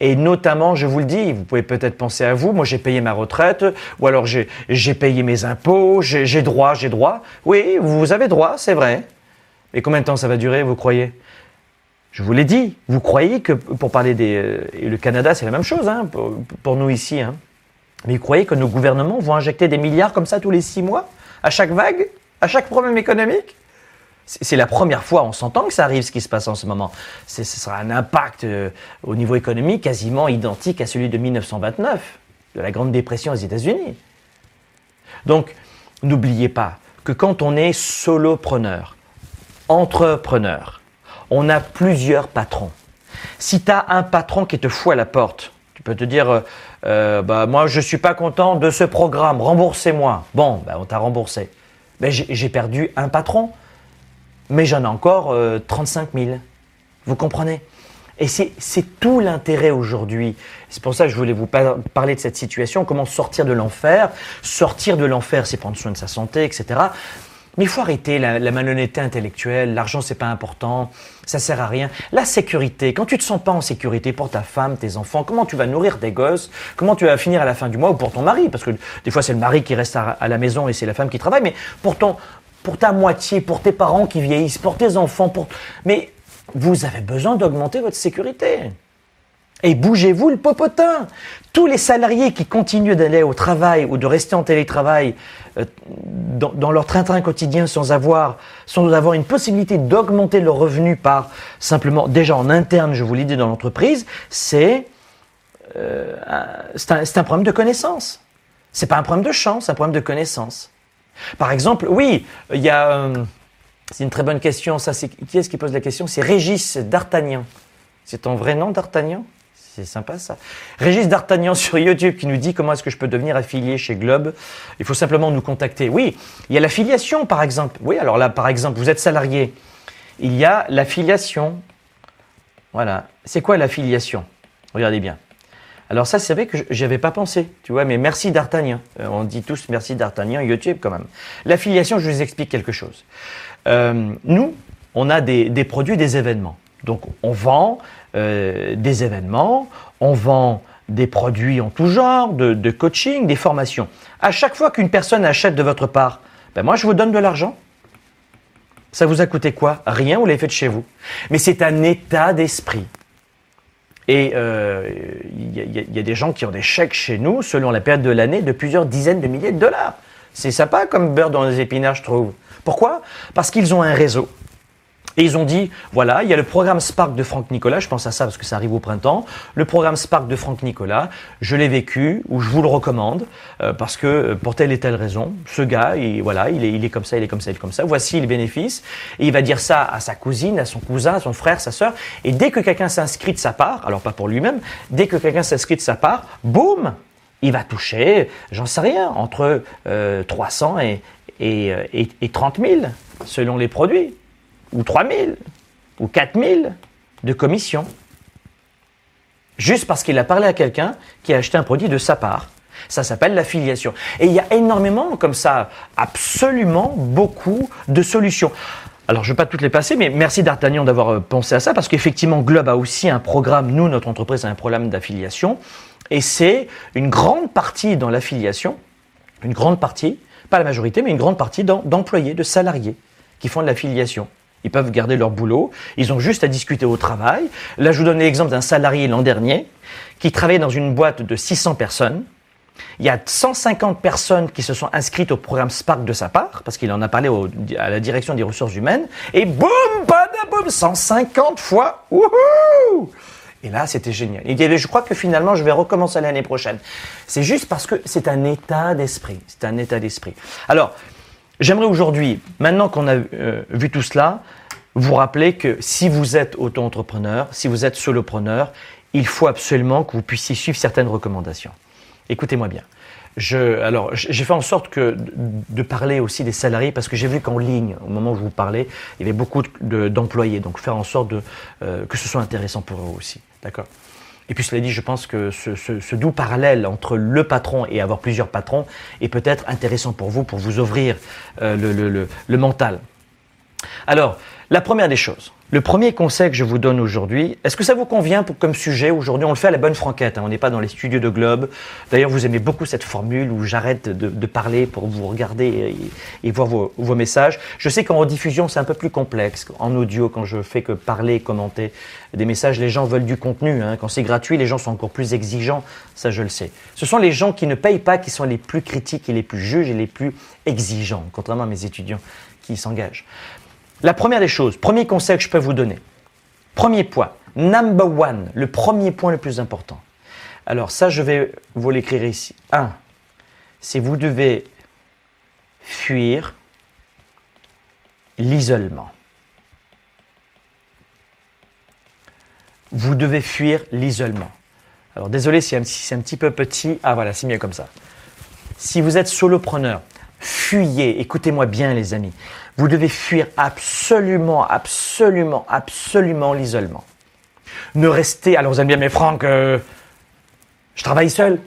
Et notamment, je vous le dis, vous pouvez peut-être penser à vous, moi j'ai payé ma retraite, ou alors j'ai payé mes impôts, j'ai droit, j'ai droit. Oui, vous avez droit, c'est vrai. Et combien de temps ça va durer, vous croyez? Je vous l'ai dit, vous croyez que, pour parler des... Euh, et le Canada, c'est la même chose, hein, pour, nous ici. Hein. Mais vous croyez que nos gouvernements vont injecter des milliards comme ça tous les six mois À chaque vague À chaque problème économique? C'est la première fois, on s'entend que ça arrive ce qui se passe en ce moment. Ce sera un impact euh, au niveau économique quasiment identique à celui de 1929, de la Grande Dépression aux États-Unis. Donc, n'oubliez pas que quand on est solopreneur, entrepreneur, on a plusieurs patrons. Si tu as un patron qui te fout à la porte, tu peux te dire, euh, euh bah, moi je ne suis pas content de ce programme, remboursez-moi. Bon, bah, on t'a remboursé. Ben, j'ai perdu un patron mais j'en ai encore euh, 35 000. Vous comprenez? Et c'est tout l'intérêt aujourd'hui. C'est pour ça que je voulais vous par parler de cette situation, comment sortir de l'enfer. Sortir de l'enfer, c'est prendre soin de sa santé, etc. Mais il faut arrêter la, la malhonnêteté intellectuelle, l'argent c'est pas important, ça sert à rien. La sécurité, quand tu te sens pas en sécurité pour ta femme, tes enfants, comment tu vas nourrir tes gosses, comment tu vas finir à la fin du mois ou pour ton mari, parce que des fois c'est le mari qui reste à, la maison et c'est la femme qui travaille, mais pour ton, pour ta moitié, pour tes parents qui vieillissent, pour tes enfants, pour... mais vous avez besoin d'augmenter votre sécurité. Et bougez-vous le popotin. Tous les salariés qui continuent d'aller au travail ou de rester en télétravail euh, dans, leur train-train quotidien sans avoir, sans avoir une possibilité d'augmenter leurs revenus par simplement, déjà en interne, je vous l'ai dit dans l'entreprise, c'est euh, un, un problème de connaissance. C'est pas un problème de chance, c'est un problème de connaissance. Par exemple, oui, il y a. Euh, c'est une très bonne question. Ça, c'est qui est-ce qui pose la question? C'est Régis D'Artagnan. C'est ton vrai nom, D'Artagnan? C'est sympa ça. Régis D'Artagnan sur YouTube qui nous dit comment est-ce que je peux devenir affilié chez Globe. Il faut simplement nous contacter. Oui, il y a l'affiliation par exemple. Oui, alors là, par exemple, vous êtes salarié. Il y a l'affiliation. Voilà. C'est quoi l'affiliation? Regardez bien. Alors ça, c'est vrai que j'avais pas pensé, tu vois, mais merci D'Artagnan. Euh, on dit tous merci D'Artagnan, YouTube quand même. L'affiliation, je vous explique quelque chose. Euh, nous, on a des, des, produits, des événements. Donc on vend euh, des événements, on vend des produits en tout genre, de, coaching, des formations. À chaque fois qu'une personne achète de votre part, ben moi je vous donne de l'argent. Ça vous a coûté quoi? Rien, vous l'avez fait de chez vous. Mais c'est un état d'esprit. Et il y, a des gens qui ont des chèques chez nous, selon la période de l'année, de plusieurs dizaines de milliers de dollars. C'est sympa comme beurre dans les épinards, je trouve. Pourquoi? Parce qu'ils ont un réseau. Et ils ont dit, voilà, il y a le programme Spark de Franck Nicolas, je pense à ça parce que ça arrive au printemps, le programme Spark de Franck Nicolas, je l'ai vécu, ou je vous le recommande, euh, parce que euh, pour telle et telle raison, ce gars, il, voilà, il est, comme ça, il est comme ça, il est comme ça, voici les bénéfices, et il va dire ça à sa cousine, à son cousin, à son frère, sa sœur, et dès que quelqu'un s'inscrit de sa part, alors pas pour lui-même, dès que quelqu'un s'inscrit de sa part, boum, il va toucher, j'en sais rien, entre 300 euh, et, et, et 30 000, selon les produits ou 3 000 ou 4 000 de commission. Juste parce qu'il a parlé à quelqu'un qui a acheté un produit de sa part. Ça s'appelle l'affiliation. Et il y a énormément comme ça, absolument beaucoup de solutions. Alors, je ne vais pas toutes les passer, mais merci D'Artagnan d'avoir euh, pensé à ça, parce qu'effectivement, Globe a aussi un programme, nous, notre entreprise a un programme d'affiliation, et c'est une grande partie dans l'affiliation, une grande partie, pas la majorité, mais une grande partie d'employés, de salariés qui font de l'affiliation. Ils peuvent garder leur boulot. Ils ont juste à discuter au travail. Là, je vous donne l'exemple d'un salarié l'an dernier qui travaillait dans une boîte de 600 personnes. Il y a 150 personnes qui se sont inscrites au programme Spark de sa part, parce qu'il en a parlé à la direction des ressources humaines, et boum, boum, 150 fois, wouhou Et là, c'était génial. Il dit, je crois que finalement, je vais recommencer l'année prochaine. C'est juste parce que c'est un état d'esprit. C'est un état d'esprit. Alors, J'aimerais aujourd'hui, maintenant qu'on a euh, vu tout cela, vous rappeler que si vous êtes auto-entrepreneur, si vous êtes solopreneur, il faut absolument que vous puissiez suivre certaines recommandations. Écoutez-moi bien. Je, alors, j'ai fait en sorte de parler aussi des salariés parce que j'ai vu qu'en ligne, au moment où je vous parlais, il y avait beaucoup d'employés. donc, faire en sorte euh, que ce soit intéressant pour eux aussi. D'accord? Et puis cela dit, je pense que ce, doux parallèle entre le patron et avoir plusieurs patrons est peut-être intéressant pour vous, pour vous ouvrir euh, le, le mental. Alors, la première des choses, le premier conseil que je vous donne aujourd'hui, est-ce que ça vous convient pour, comme sujet Aujourd'hui, on le fait à la bonne franquette. Hein. on n'est pas dans les studios de Globe. D'ailleurs, vous aimez beaucoup cette formule où j'arrête de, parler pour vous regarder et, voir vos, messages. Je sais qu'en rediffusion, c'est un peu plus complexe. En audio, quand je fais que parler, commenter des messages, les gens veulent du contenu. Hein. Quand c'est gratuit, les gens sont encore plus exigeants. Ça, je le sais. Ce sont les gens qui ne payent pas qui sont les plus critiques et les plus juges et les plus exigeants, contrairement à mes étudiants qui s'engagent. La première des choses, premier conseil que je peux vous donner. Premier point, number one, le premier point le plus important. Alors ça, je vais vous l'écrire ici. Un, c'est vous devez fuir l'isolement. Vous devez fuir l'isolement. Alors désolé si c'est un petit peu petit. Ah voilà, c'est mieux comme ça. Si vous êtes solopreneur, fuyez, écoutez-moi bien les amis, vous devez fuir absolument, absolument, absolument l'isolement. Ne restez, alors vous allez me dire, mais Franck, euh, je travaille seul.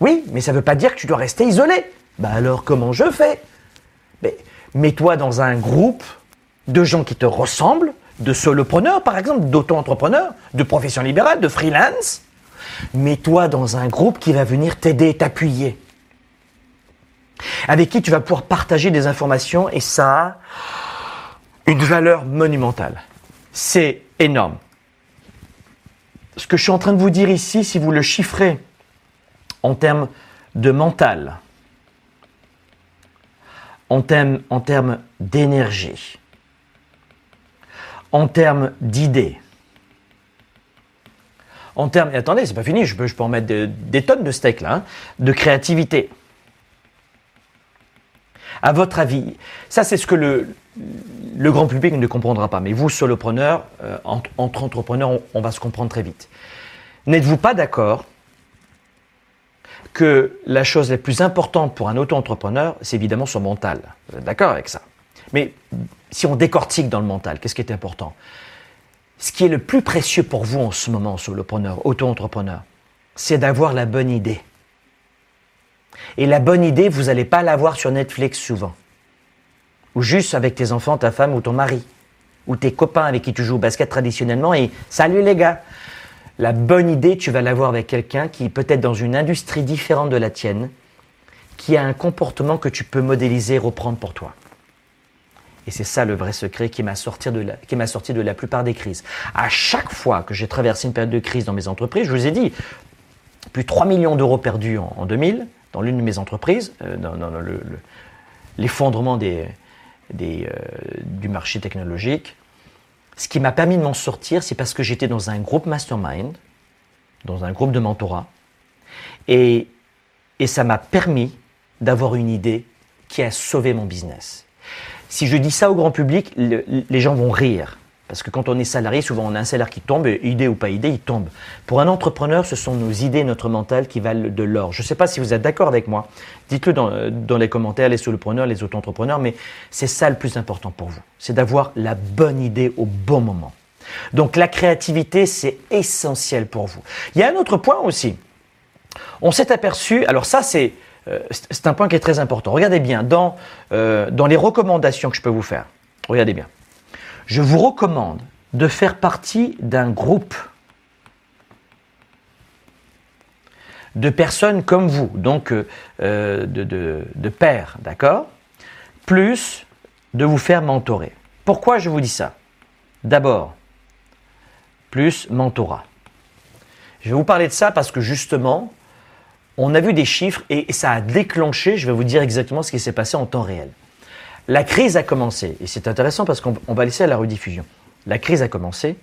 Oui, mais ça ne veut pas dire que tu dois rester isolé. Bah alors comment je fais? Mets-toi dans un groupe de gens qui te ressemblent, de solopreneurs par exemple, d'auto-entrepreneurs, de profession libérale, de freelance. Mets-toi dans un groupe qui va venir t'aider t'appuyer avec qui tu vas pouvoir partager des informations et ça a une valeur monumentale. C'est énorme. Ce que je suis en train de vous dire ici, si vous le chiffrez en termes de mental, en termes, d'énergie, en termes d'idées, en termes, attendez, c'est pas fini, je peux, je en mettre des tonnes de steak là, hein, de créativité, à votre avis, ça c'est ce que le, grand public ne comprendra pas, mais vous, solopreneurs, euh, entre, entrepreneurs, on, va se comprendre très vite. N'êtes-vous pas d'accord que la chose la plus importante pour un auto-entrepreneur, c'est évidemment son mental? D'accord avec ça? Mais si on décortique dans le mental, qu'est-ce qui est important? Ce qui est le plus précieux pour vous en ce moment, solopreneur, auto-entrepreneur, c'est d'avoir la bonne idée. Et la bonne idée, vous n'allez pas l'avoir sur Netflix souvent. Ou juste avec tes enfants, ta femme ou ton mari. Ou tes copains avec qui tu joues au basket traditionnellement et salut les gars. La bonne idée, tu vas l'avoir avec quelqu'un qui est peut-être dans une industrie différente de la tienne, qui a un comportement que tu peux modéliser et reprendre pour toi. Et c'est ça le vrai secret qui m'a sorti, de la, sorti de la plupart des crises. À chaque fois que j'ai traversé une période de crise dans mes entreprises, je vous ai dit, plus 3 millions d'euros perdus en, 2000 dans l'une de mes entreprises, euh, dans, l'effondrement euh, du marché technologique. Ce qui m'a permis de m'en sortir, c'est parce que j'étais dans un groupe mastermind, dans un groupe de mentorat, et ça m'a permis d'avoir une idée qui a sauvé mon business. Si je dis ça au grand public, les gens vont rire. Parce que quand on est salarié, souvent on a un salaire qui tombe, idée ou pas idée, il tombe. Pour un entrepreneur, ce sont nos idées, notre mental qui valent de l'or. Je ne sais pas si vous êtes d'accord avec moi. Dites-le dans, les commentaires, les solopreneurs, les auto-entrepreneurs, mais c'est ça le plus important pour vous. C'est d'avoir la bonne idée au bon moment. Donc la créativité, c'est essentiel pour vous. Il y a un autre point aussi. On s'est aperçu, alors ça c'est euh, un point qui est très important. Regardez bien, dans, euh, dans les recommandations que je peux vous faire, regardez bien je vous recommande de faire partie d'un groupe de personnes comme vous, donc euh, euh, de, de pairs, d'accord? Plus de vous faire mentorer. Pourquoi je vous dis ça? D'abord, plus mentorat. Je vais vous parler de ça parce que justement, on a vu des chiffres et ça a déclenché, je vais vous dire exactement ce qui s'est passé en temps réel. La crise a commencé, et c'est intéressant parce qu'on va laisser à la rediffusion. La crise a commencé,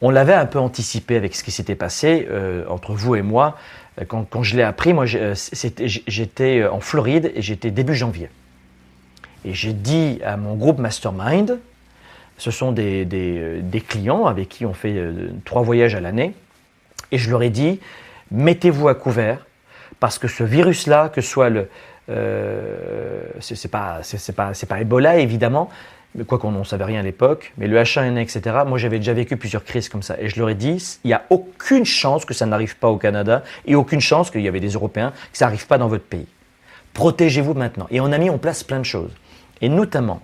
on l'avait un peu anticipé avec ce qui s'était passé euh, entre vous et moi. Euh, quand, je l'ai appris, moi euh, j'étais en Floride et j'étais début janvier. Et j'ai dit à mon groupe Mastermind, ce sont des, des clients avec qui on fait trois voyages à l'année, et je leur ai dit, mettez-vous à couvert, parce que ce virus-là, que ce soit le, euh, c'est pas, c'est pas, pas Ebola évidemment, mais quoi qu'on n'en savait rien à l'époque, mais le H1N1, etc. Moi, j'avais déjà vécu plusieurs crises comme ça, et je leur ai dit, il n'y a aucune chance que ça n'arrive pas au Canada, et aucune chance qu'il y avait des Européens que ça n'arrive pas dans votre pays. Protégez-vous maintenant. Et on a mis en place plein de choses, et notamment.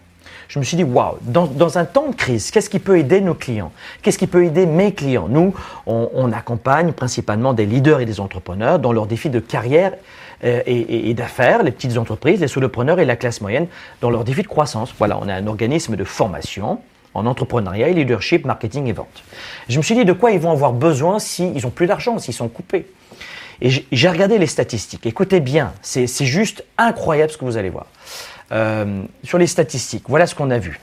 Je me suis dit, waouh, dans, dans, un temps de crise, qu'est-ce qui peut aider nos clients? Qu'est-ce qui peut aider mes clients? Nous, on, on accompagne principalement des leaders et des entrepreneurs dans leurs défis de carrière euh, et, d'affaires, les petites entreprises, les solopreneurs et la classe moyenne dans leurs défis de croissance. Voilà, on a un organisme de formation en entrepreneuriat, leadership, marketing et vente. Je me suis dit de quoi ils vont avoir besoin s'ils ont plus d'argent, s'ils sont coupés? Et j'ai regardé les statistiques. Écoutez bien, c'est juste incroyable ce que vous allez voir. Euh, sur les statistiques, voilà ce qu'on a vu.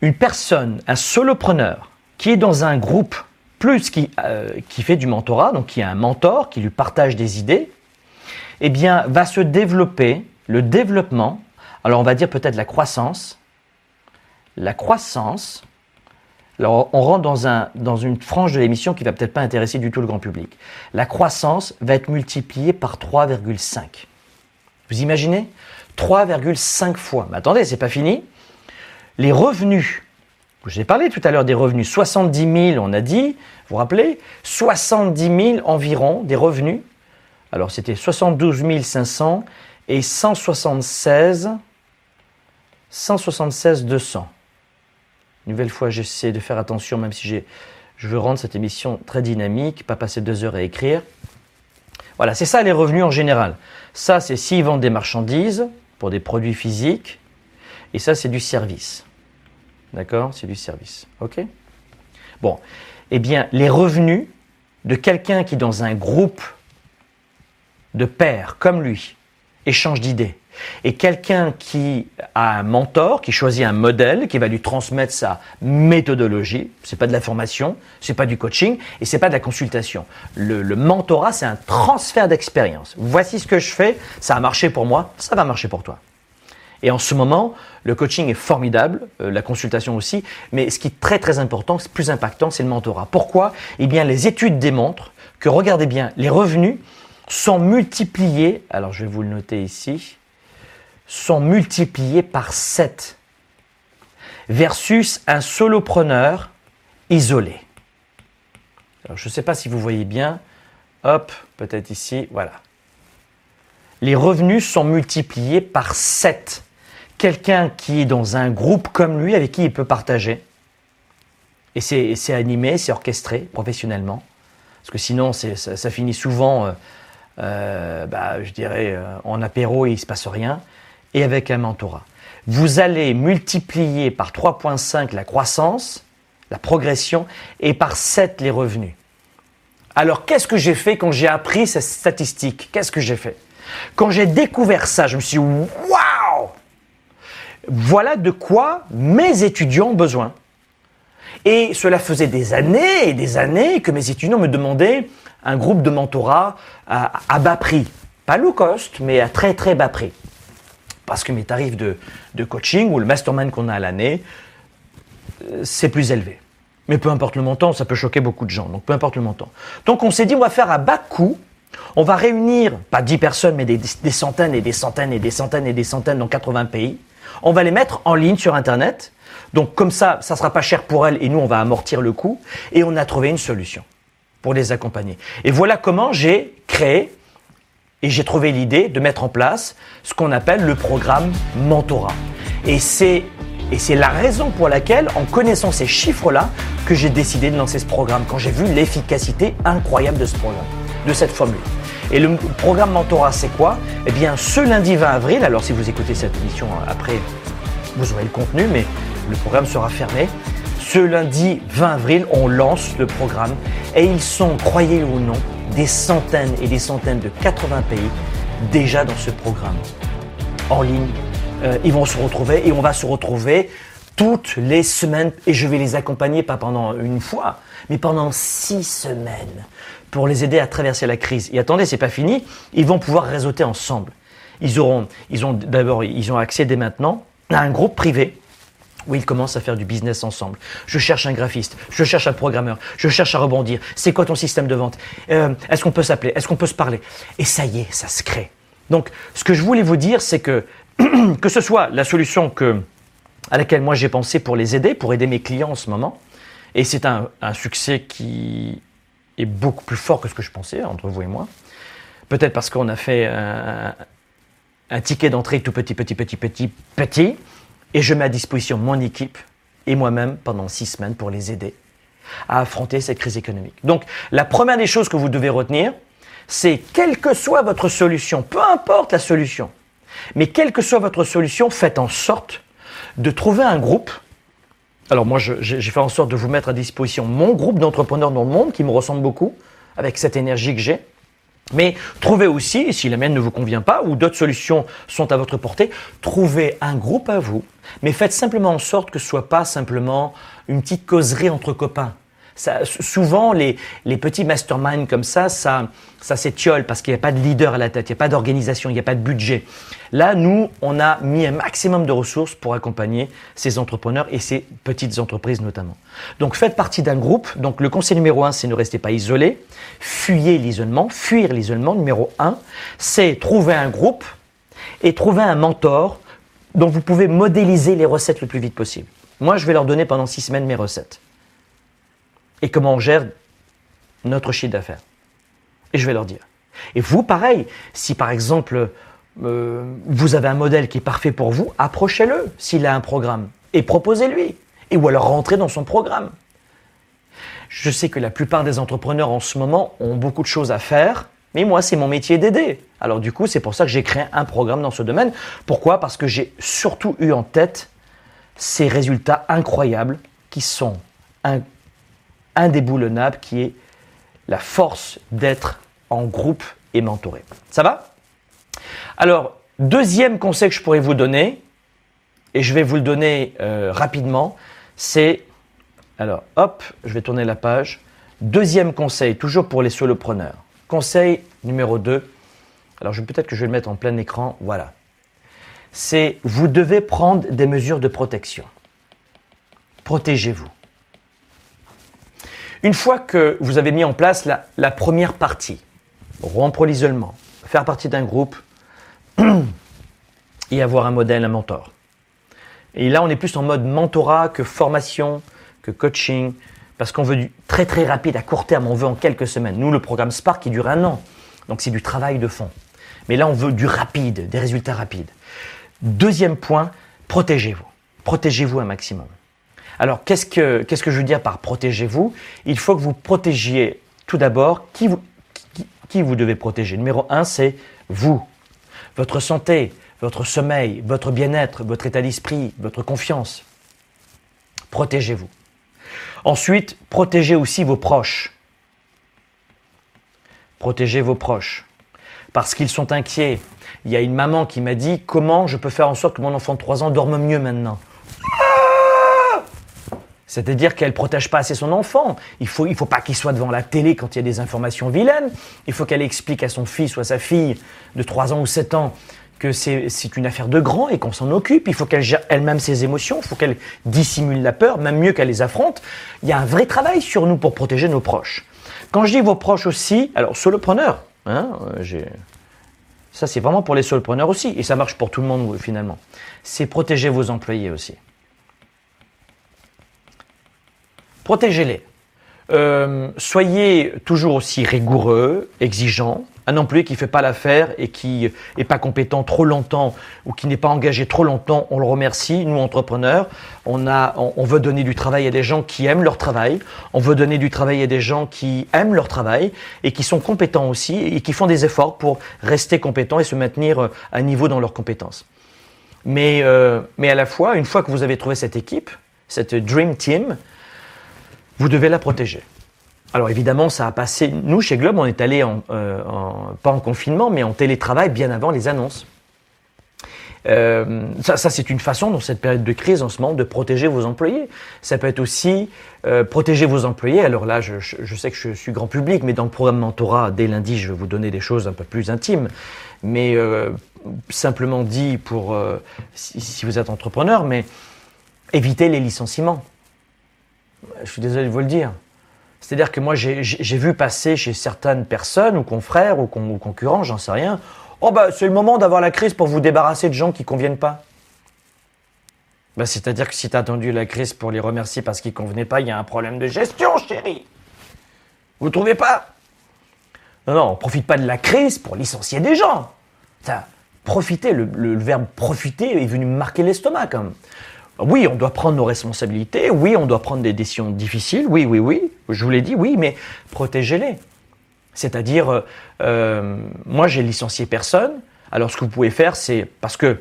Une personne, un solopreneur, qui est dans un groupe plus qui, euh, qui fait du mentorat, donc qui a un mentor qui lui partage des idées, eh bien, va se développer le développement, alors on va dire peut-être la croissance, la croissance, alors on rentre dans, un, dans une frange de l'émission qui va peut-être pas intéresser du tout le grand public. La croissance va être multipliée par 3,5. Vous imaginez? 3,5 fois. Mais attendez, c'est pas fini. Les revenus j'ai parlé tout à l'heure des revenus. 70 000, on a dit, vous vous rappelez? 70 000 environ des revenus. Alors c'était 72 500 et 176, 176 200. nouvelle fois, j'essaie de faire attention, même si je veux rendre cette émission très dynamique, pas passer deux heures à écrire. Voilà, c'est ça les revenus en général. Ça, c'est s'ils vendent des marchandises pour des produits physiques, et ça, c'est du service. D'accord? C'est du service. OK? Bon. Eh bien, les revenus de quelqu'un qui, dans un groupe de pairs comme lui, échange d'idées, et quelqu'un qui a un mentor, qui choisit un modèle, qui va lui transmettre sa méthodologie, c'est pas de la formation, c'est pas du coaching, et c'est pas de la consultation. Le, mentorat, c'est un transfert d'expérience. Voici ce que je fais, ça a marché pour moi, ça va marcher pour toi. Et en ce moment, le coaching est formidable, euh, la consultation aussi, mais ce qui est très très important, plus impactant, c'est le mentorat. Pourquoi? Eh bien, les études démontrent que, regardez bien, les revenus sont multipliés, alors je vais vous le noter ici, sont multipliés par 7 versus un solopreneur isolé. Je ne sais pas si vous voyez bien. Hop, peut-être ici, voilà. Les revenus sont multipliés par 7 quelqu'un qui est dans un groupe comme lui, avec qui il peut partager. Et c'est animé, c'est orchestré professionnellement. Parce que sinon, ça, ça, finit souvent, euh, euh, bah, je dirais, euh, en apéro et il ne se passe rien. Et avec un mentorat. Vous allez multiplier par 3.5 la croissance, la progression, et par 7 les revenus. Alors qu'est-ce que j'ai fait quand j'ai appris cette statistique? Qu'est-ce que j'ai fait? Quand j'ai découvert ça, je me suis dit, waouh Voilà de quoi mes étudiants ont besoin. Et cela faisait des années et des années que mes étudiants me demandaient un groupe de mentorat à, bas prix. Pas low cost, mais à très très bas prix. Parce que mes tarifs de, de coaching ou le mastermind qu'on a à l'année, euh, c'est plus élevé. Mais peu importe le montant, ça peut choquer beaucoup de gens. Donc peu importe le montant. Donc on s'est dit, on va faire à bas coût. On va réunir, pas 10 personnes, mais des, des, centaines et des centaines et des centaines et des centaines dans 80 pays. On va les mettre en ligne sur Internet. Donc comme ça, ça sera pas cher pour elles et nous, on va amortir le coût. Et on a trouvé une solution pour les accompagner. Et voilà comment j'ai créé et j'ai trouvé l'idée de mettre en place ce qu'on appelle le programme Mentorat. Et c'est la raison pour laquelle, en connaissant ces chiffres-là, que j'ai décidé de lancer ce programme, quand j'ai vu l'efficacité incroyable de ce programme, de cette formule. Et le programme Mentorat, c'est quoi? Eh bien, ce lundi 20 avril, alors si vous écoutez cette émission après, vous aurez le contenu, mais le programme sera fermé. Ce lundi 20 avril, on lance le programme et ils sont, croyez-le ou non, des centaines et des centaines de 80 pays déjà dans ce programme en ligne. Euh, ils vont se retrouver et on va se retrouver toutes les semaines et je vais les accompagner pas pendant une fois, mais pendant six semaines pour les aider à traverser la crise. Et attendez, c'est pas fini, ils vont pouvoir réseauter ensemble. Ils auront, ils ont d'abord, ils ont accès dès maintenant à un groupe privé où ils commencent à faire du business ensemble. Je cherche un graphiste, je cherche un programmeur, je cherche à rebondir. C'est quoi ton système de vente? Euh, Est-ce qu'on peut s'appeler? Est-ce qu'on peut se parler? Et ça y est, ça se crée. Donc, ce que je voulais vous dire, c'est que que ce soit la solution que, à laquelle moi j'ai pensé pour les aider, pour aider mes clients en ce moment, et c'est un, succès qui est beaucoup plus fort que ce que je pensais entre vous et moi. Peut-être parce qu'on a fait un, un ticket d'entrée tout petit, petit, petit, petit, petit, et je mets à disposition mon équipe et moi-même pendant six semaines pour les aider à affronter cette crise économique. Donc, la première des choses que vous devez retenir, c'est quelle que soit votre solution, peu importe la solution, mais quelle que soit votre solution, faites en sorte de trouver un groupe. Alors moi, j'ai fait en sorte de vous mettre à disposition mon groupe d'entrepreneurs dans le monde qui me ressemble beaucoup, avec cette énergie que j'ai. Mais trouvez aussi, si la mienne ne vous convient pas ou d'autres solutions sont à votre portée, trouvez un groupe à vous, mais faites simplement en sorte que ce soit pas simplement une petite causerie entre copains. Souvent, les, les, petits masterminds comme ça, ça, ça s'étiole parce qu'il n'y a pas de leader à la tête, il n'y a pas d'organisation, il n'y a pas de budget. Là, nous, on a mis un maximum de ressources pour accompagner ces entrepreneurs et ces petites entreprises notamment. Donc, faites partie d'un groupe. Donc, le conseil numéro un, c'est ne restez pas isolé. Fuyez l'isolement. Fuir l'isolement. Numéro un, c'est trouver un groupe et trouver un mentor dont vous pouvez modéliser les recettes le plus vite possible. Moi, je vais leur donner pendant six semaines mes recettes et comment on gère notre chiffre d'affaires. Et je vais leur dire. Et vous, pareil, si par exemple euh, vous avez un modèle qui est parfait pour vous, approchez-le s'il a un programme et proposez-lui. Et ou alors rentrez dans son programme. Je sais que la plupart des entrepreneurs en ce moment ont beaucoup de choses à faire, mais moi, c'est mon métier d'aider. Alors du coup, c'est pour ça que j'ai créé un programme dans ce domaine. Pourquoi? Parce que j'ai surtout eu en tête ces résultats incroyables qui sont indéboulonnable qui est la force d'être en groupe et mentoré. Ça va? Alors, deuxième conseil que je pourrais vous donner, et je vais vous le donner euh, rapidement, c'est, alors hop, je vais tourner la page. Deuxième conseil, toujours pour les solopreneurs. Conseil numéro 2, alors peut-être que je vais le mettre en plein écran, voilà. C'est vous devez prendre des mesures de protection. Protégez-vous. Une fois que vous avez mis en place la, première partie, rompre l'isolement, faire partie d'un groupe et avoir un modèle, un mentor. Et là, on est plus en mode mentorat que formation, que coaching, parce qu'on veut du très très rapide à court terme, on veut en quelques semaines. Nous, le programme Spark, qui dure un an, donc c'est du travail de fond. Mais là, on veut du rapide, des résultats rapides. Deuxième point, protégez-vous. Protégez-vous un maximum. Alors, qu'est-ce que, qu'est-ce que je veux dire par protégez-vous? Il faut que vous protégiez tout d'abord qui vous, qui, vous devez protéger. Numéro un, c'est vous. Votre santé, votre sommeil, votre bien-être, votre état d'esprit, votre confiance. Protégez-vous. Ensuite, protégez aussi vos proches. Protégez vos proches. Parce qu'ils sont inquiets. Il y a une maman qui m'a dit comment je peux faire en sorte que mon enfant de 3 ans dorme mieux maintenant? C'est-à-dire qu'elle protège pas assez son enfant. Il faut, il faut pas qu'il soit devant la télé quand il y a des informations vilaines. Il faut qu'elle explique à son fils ou à sa fille de 3 ans ou 7 ans que c'est une affaire de grand et qu'on s'en occupe. Il faut qu'elle gère elle-même ses émotions. Il faut qu'elle dissimule la peur, même mieux qu'elle les affronte. Il y a un vrai travail sur nous pour protéger nos proches. Quand je dis vos proches aussi, alors solopreneurs, hein, euh, ça c'est vraiment pour les solopreneurs aussi, et ça marche pour tout le monde finalement. C'est protéger vos employés aussi. Protégez-les. Euh, soyez toujours aussi rigoureux, exigeant. Un employé qui ne fait pas l'affaire et qui n'est pas compétent trop longtemps ou qui n'est pas engagé trop longtemps, on le remercie. Nous, entrepreneurs, on, a, on, veut donner du travail à des gens qui aiment leur travail. On veut donner du travail à des gens qui aiment leur travail et qui sont compétents aussi et qui font des efforts pour rester compétents et se maintenir à niveau dans leurs compétences. Mais, euh, mais à la fois, une fois que vous avez trouvé cette équipe, cette Dream Team, vous devez la protéger. Alors évidemment, ça a passé. Nous, chez Globe, on est allé euh, en, pas en confinement, mais en télétravail bien avant les annonces. Euh, ça, c'est une façon dans cette période de crise en ce moment de protéger vos employés. Ça peut être aussi euh, protéger vos employés. Alors là, je, sais que je suis grand public, mais dans le programme Mentorat, dès lundi, je vais vous donner des choses un peu plus intimes. Mais simplement dit pour si, si, vous êtes entrepreneur, mais évitez les licenciements. Je suis désolé de vous le dire. C'est-à-dire que moi, j'ai vu passer chez certaines personnes, ou confrères, ou, concurrents, j'en sais rien, oh bah c'est le moment d'avoir la crise pour vous débarrasser de gens qui ne conviennent pas. Bah, C'est-à-dire que si tu as attendu la crise pour les remercier parce qu'ils ne convenaient pas, il y a un problème de gestion, chérie. Vous trouvez pas? Non, non, on ne profite pas de la crise pour licencier des gens. Ça, profiter, le, le, verbe profiter est venu me marquer l'estomac même. Oui, on doit prendre nos responsabilités, oui, on doit prendre des décisions difficiles, oui, oui, oui, je vous l'ai dit, oui, mais protégez-les. C'est-à-dire, euh, euh, moi j'ai licencié personne, alors ce que vous pouvez faire, c'est parce que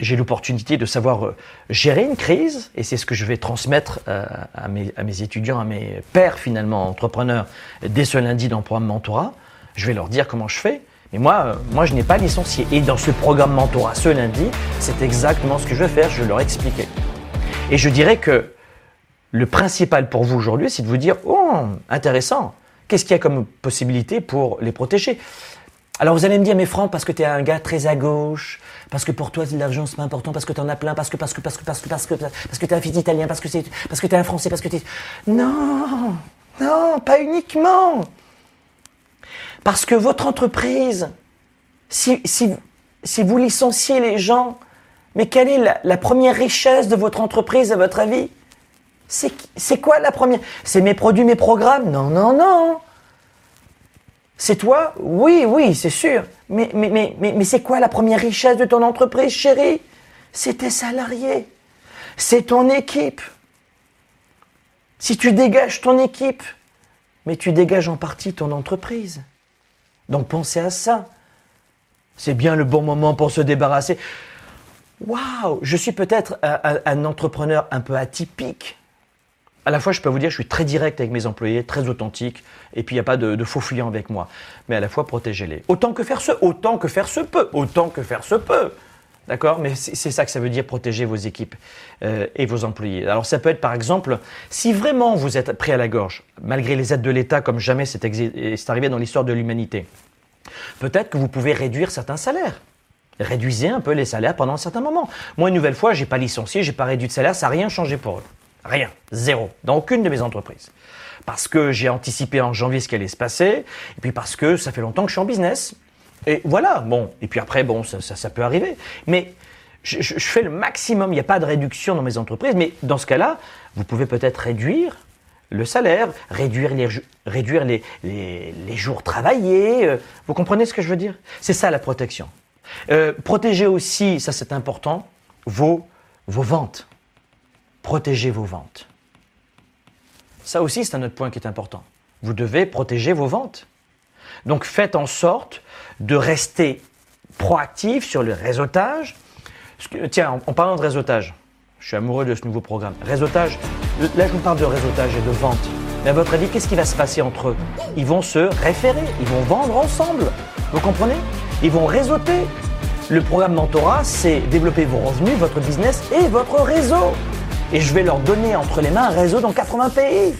j'ai l'opportunité de savoir euh, gérer une crise, et c'est ce que je vais transmettre à, mes, à, mes, étudiants, à mes pères finalement, entrepreneurs, dès ce lundi dans le programme Mentorat, je vais leur dire comment je fais. Mais moi, euh, moi je n'ai pas licencié. Et dans ce programme mentorat ce lundi, c'est exactement ce que je vais faire, je vais leur expliquer. Et je dirais que le principal pour vous aujourd'hui, c'est de vous dire, oh, intéressant, qu'est-ce qu'il y a comme possibilité pour les protéger? Alors vous allez me dire, mais Franck, parce que tu es un gars très à gauche, parce que pour toi l'argent c'est pas important, parce que tu en as plein, parce que parce que parce que parce que parce que parce que tu es un fils italien, parce que c'est parce que tu es un français, parce que tu Non, non, pas uniquement. Parce que votre entreprise, si, vous licenciez les gens, mais quelle est la, première richesse de votre entreprise à votre avis? C'est quoi la première? C'est mes produits, mes programmes? Non, non, non. C'est toi? Oui, oui, c'est sûr. Mais, mais, mais, mais, mais c'est quoi la première richesse de ton entreprise, chérie? C'est tes salariés. C'est ton équipe. Si tu dégages ton équipe, mais tu dégages en partie ton entreprise. Donc pensez à ça. C'est bien le bon moment pour se débarrasser. Waouh, je suis peut-être un, entrepreneur un peu atypique. À la fois, je peux vous dire, je suis très direct avec mes employés, très authentique, et puis il n'y a pas de, faux fuyants avec moi. Mais à la fois, protégez-les. Autant que faire se, autant que faire se peut, autant que faire se peut. D'accord? Mais c'est ça que ça veut dire protéger vos équipes euh, et vos employés. Alors ça peut être par exemple, si vraiment vous êtes pris à la gorge, malgré les aides de l'État comme jamais c'est arrivé dans l'histoire de l'humanité, peut-être que vous pouvez réduire certains salaires. Réduisez un peu les salaires pendant un certain moment. Moi, une nouvelle fois, j'ai pas licencié, j'ai pas réduit de salaire, ça n'a rien changé pour eux. Rien. Zéro. Dans aucune de mes entreprises. Parce que j'ai anticipé en janvier ce qui allait se passer, et puis parce que ça fait longtemps que je suis en business. Et voilà, bon. Et puis après, bon, ça, peut arriver. Mais je, fais le maximum. Il n'y a pas de réduction dans mes entreprises. Mais dans ce cas-là, vous pouvez peut-être réduire le salaire, réduire les, réduire les, les, jours travaillés. Euh, vous comprenez ce que je veux dire? C'est ça la protection. Euh, protégez aussi, ça c'est important, vos, vos ventes. Protégez vos ventes. Ça aussi, c'est un autre point qui est important. Vous devez protéger vos ventes. Donc faites en sorte de rester proactif sur le réseautage. Tiens, en, parlant de réseautage, je suis amoureux de ce nouveau programme. Réseautage, là je vous parle de réseautage et de vente. Mais à votre avis, qu'est-ce qui va se passer entre eux? Ils vont se référer, ils vont vendre ensemble. Vous comprenez? Ils vont réseauter. Le programme Mentorat, c'est développer vos revenus, votre business et votre réseau. Et je vais leur donner entre les mains un réseau dans 80 pays.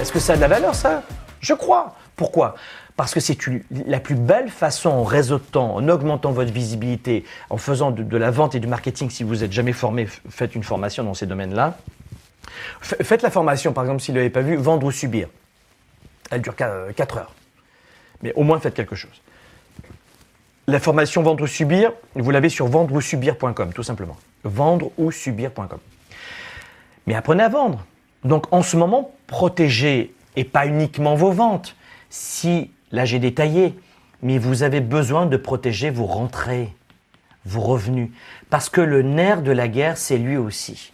Est-ce que ça a de la valeur, ça? Je crois. Pourquoi? Parce que c'est la plus belle façon en réseautant, en augmentant votre visibilité, en faisant de, la vente et du marketing. Si vous n'êtes jamais formé, faites une formation dans ces domaines-là. Faites la formation, par exemple, si vous ne l'avez pas vu, vendre ou subir. Elle dure 4 euh, heures. Mais au moins faites quelque chose. La formation vendre ou subir, vous l'avez sur vendre ou subir.com, tout simplement. Vendre ou subir.com. Mais apprenez à vendre. Donc en ce moment, protégez et pas uniquement vos ventes. Si Là, j'ai détaillé. Mais vous avez besoin de protéger vos rentrées, vos revenus. Parce que le nerf de la guerre, c'est lui aussi.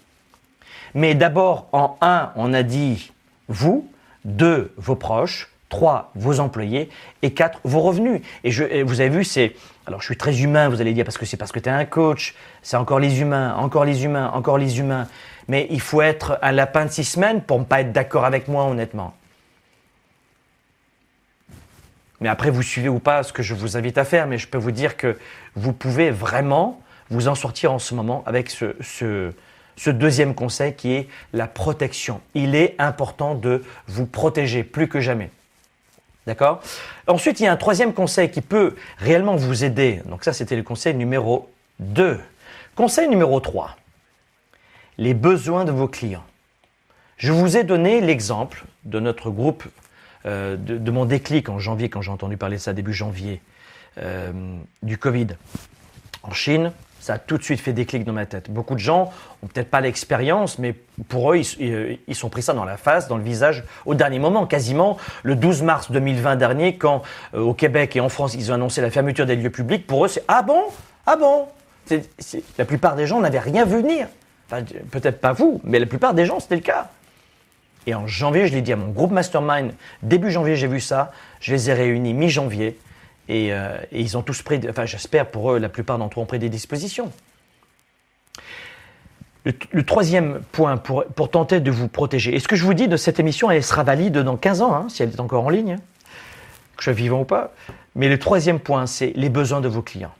Mais d'abord, en un, on a dit vous, deux, vos proches, trois, vos employés, et quatre, vos revenus. Et, je, vous avez vu, c'est... Alors je suis très humain, vous allez dire, parce que c'est parce que tu es un coach, c'est encore les humains, encore les humains, encore les humains. Mais il faut être un lapin de six semaines pour ne pas être d'accord avec moi, honnêtement. Mais après, vous suivez ou pas ce que je vous invite à faire, mais je peux vous dire que vous pouvez vraiment vous en sortir en ce moment avec ce, deuxième conseil qui est la protection. Il est important de vous protéger plus que jamais. D'accord? Ensuite, il y a un troisième conseil qui peut réellement vous aider. Donc ça, c'était le conseil numéro 2. Conseil numéro 3. Les besoins de vos clients. Je vous ai donné l'exemple de notre groupe euh, de, mon déclic en janvier, quand j'ai entendu parler de ça début janvier, euh, du Covid en Chine, ça a tout de suite fait déclic dans ma tête. Beaucoup de gens ont peut-être pas l'expérience, mais pour eux, ils, ils, sont pris ça dans la face, dans le visage, au dernier moment, quasiment le 12 mars 2020 dernier, quand euh, au Québec et en France, ils ont annoncé la fermeture des lieux publics. Pour eux, c'est ah bon, ah bon? la plupart des gens n'avaient rien vu venir. Peut-être pas vous, mais la plupart des gens, c'était le cas. Et en janvier, je l'ai dit à mon groupe Mastermind, début janvier, j'ai vu ça. Je les ai réunis mi-janvier. Et, euh, ils ont tous pris, enfin j'espère pour eux, la plupart d'entre eux ont pris des dispositions. Le, troisième point pour, pour, tenter de vous protéger. Et ce que je vous dis de cette émission, elle sera valide dans 15 ans, hein, si elle est encore en ligne, que je sois vivant ou pas. Mais le troisième point, c'est les besoins de vos clients.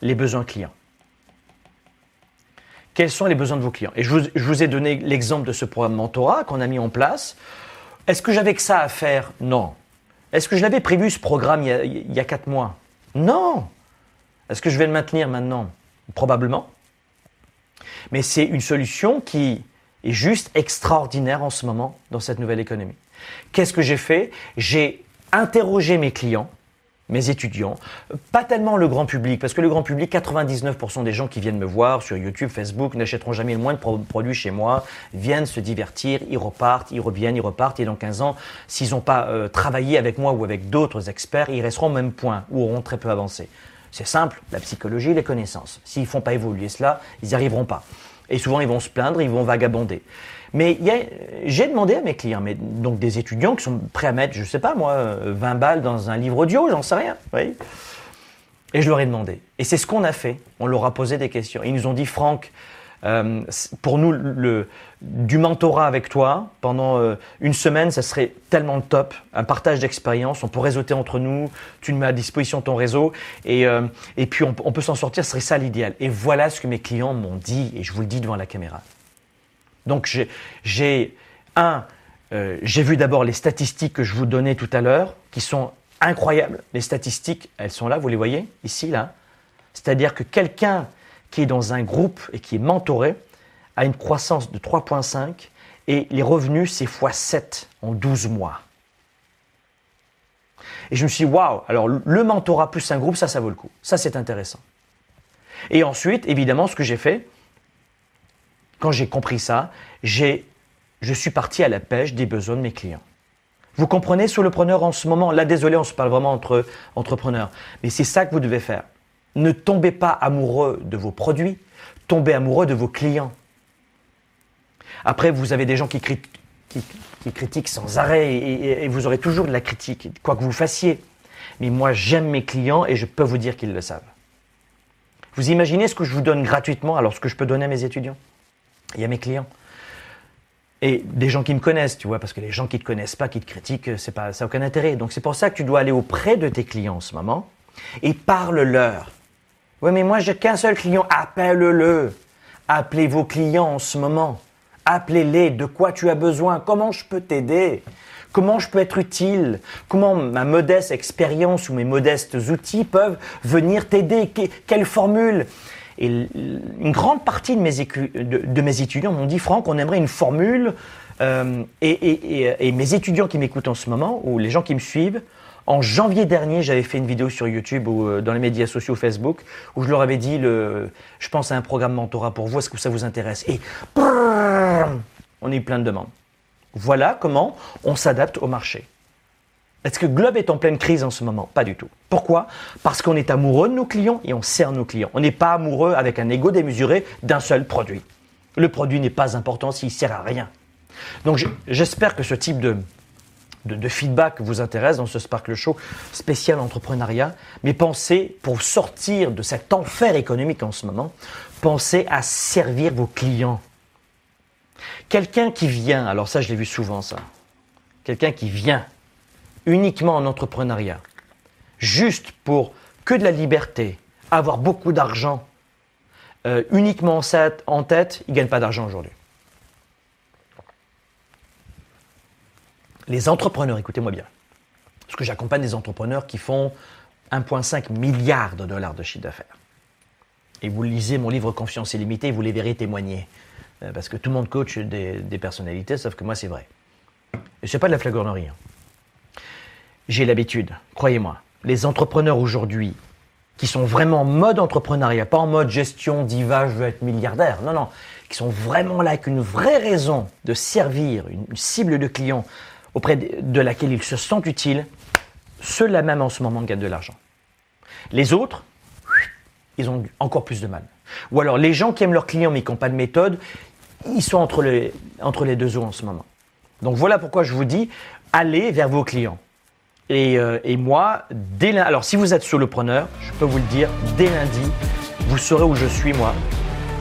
Les besoins clients quels sont les besoins de vos clients. Et je vous, ai donné l'exemple de ce programme Mentorat qu'on a mis en place. Est-ce que j'avais que ça à faire? Non. Est-ce que je l'avais prévu ce programme il y, a, quatre mois? Non. Est-ce que je vais le maintenir maintenant? Probablement. Mais c'est une solution qui est juste extraordinaire en ce moment dans cette nouvelle économie. Qu'est-ce que j'ai fait? J'ai interrogé mes clients mes étudiants, pas tellement le grand public, parce que le grand public, 99% des gens qui viennent me voir sur YouTube, Facebook, n'achèteront jamais le moins de produits chez moi, viennent se divertir, ils repartent, ils reviennent, ils repartent, et dans 15 ans, s'ils n'ont pas euh, travaillé avec moi ou avec d'autres experts, ils resteront au même point, ou auront très peu avancé. C'est simple, la psychologie, les connaissances. S'ils ne font pas évoluer cela, ils n'y arriveront pas. Et souvent, ils vont se plaindre, ils vont vagabonder. Mais j'ai demandé à mes clients, mais donc des étudiants qui sont prêts à mettre, je ne sais pas moi, 20 balles dans un livre audio, j'en sais rien. Et je leur ai demandé. Et c'est ce qu'on a fait. On leur a posé des questions. Ils nous ont dit, Franck, euh, pour nous, du mentorat avec toi pendant euh, une semaine, ça serait tellement top. Un partage d'expérience, on peut réseauter entre nous, tu nous mets à disposition ton réseau et, euh, et puis on, on peut s'en sortir, ce serait ça l'idéal. Et voilà ce que mes clients m'ont dit et je vous le dis devant la caméra. Donc j'ai un, euh, j'ai vu d'abord les statistiques que je vous donnais tout à l'heure, qui sont incroyables. Les statistiques, elles sont là, vous les voyez, ici, là. C'est-à-dire que quelqu'un qui est dans un groupe et qui est mentoré a une croissance de 3,5 et les revenus, c'est x7 en 12 mois. Et je me suis dit, waouh, alors le mentorat plus un groupe, ça, ça vaut le coup. Ça, c'est intéressant. Et ensuite, évidemment, ce que j'ai fait, quand j'ai compris ça, je suis parti à la pêche des besoins de mes clients. Vous comprenez, solopreneur, en ce moment, là, désolé, on se parle vraiment entre entrepreneurs, mais c'est ça que vous devez faire. Ne tombez pas amoureux de vos produits, tombez amoureux de vos clients. Après, vous avez des gens qui, critiquent sans arrêt et, et, vous aurez toujours de la critique, quoi que vous fassiez. Mais moi, j'aime mes clients et je peux vous dire qu'ils le savent. Vous imaginez ce que je vous donne gratuitement alors ce que je peux donner à mes étudiants? Il y a mes clients. Et des gens qui me connaissent, tu vois, parce que les gens qui ne te connaissent pas, qui te critiquent, c'est pas, ça n'a aucun intérêt. Donc c'est pour ça que tu dois aller auprès de tes clients en ce moment et parle-leur. Oui, mais moi, j'ai qu'un seul client. Appelle-le. Appelez vos clients en ce moment. Appelez-les. De quoi tu as besoin? Comment je peux t'aider? Comment je peux être utile? Comment ma modeste expérience ou mes modestes outils peuvent venir t'aider? Quelle formule? Et une grande partie de mes, étudiants m'ont dit, Franck, on aimerait une formule. Euh, et, et, mes étudiants qui m'écoutent en ce moment, ou les gens qui me suivent, en janvier dernier, j'avais fait une vidéo sur YouTube ou euh, dans les médias sociaux Facebook où je leur avais dit le, je pense à un programme mentorat pour vous, est-ce que ça vous intéresse? Et on a eu plein de demandes. Voilà comment on s'adapte au marché. Est-ce que Globe est en pleine crise en ce moment? Pas du tout. Pourquoi? Parce qu'on est amoureux de nos clients et on sert nos clients. On n'est pas amoureux avec un ego démesuré d'un seul produit. Le produit n'est pas important s'il sert à rien. Donc j'espère que ce type de, de, feedback vous intéresse dans ce Sparkle Show spécial entrepreneuriat. Mais pensez, pour sortir de cet enfer économique en ce moment, pensez à servir vos clients. Quelqu'un qui vient, alors ça je l'ai vu souvent ça, quelqu'un qui vient uniquement en entrepreneuriat, juste pour que de la liberté, avoir beaucoup d'argent, euh, uniquement en tête, il ne gagne pas d'argent aujourd'hui. Les entrepreneurs, écoutez-moi bien, parce que j'accompagne des entrepreneurs qui font 1,5 milliard de dollars de chiffre d'affaires. Et vous lisez mon livre Confiance illimitée, vous les verrez témoigner. Euh, parce que tout le monde coach des, personnalités, sauf que moi, c'est vrai. Et ce n'est pas de la flagornerie. Hein. J'ai l'habitude, croyez-moi, les entrepreneurs aujourd'hui qui sont vraiment en mode entrepreneuriat, pas en mode gestion, diva, je veux être milliardaire, non, non, qui sont vraiment là avec une vraie raison de servir une cible de clients auprès de laquelle ils se sentent utiles, ceux-là même en ce moment gagnent de l'argent. Les autres, ils ont encore plus de mal. Ou alors les gens qui aiment leurs clients mais qui n'ont pas de méthode, ils sont entre les, entre les deux eaux en ce moment. Donc voilà pourquoi je vous dis, allez vers vos clients. Et, euh, et moi, dès lundi, alors si vous êtes solopreneur, je peux vous le dire, dès lundi, vous saurez où je suis moi.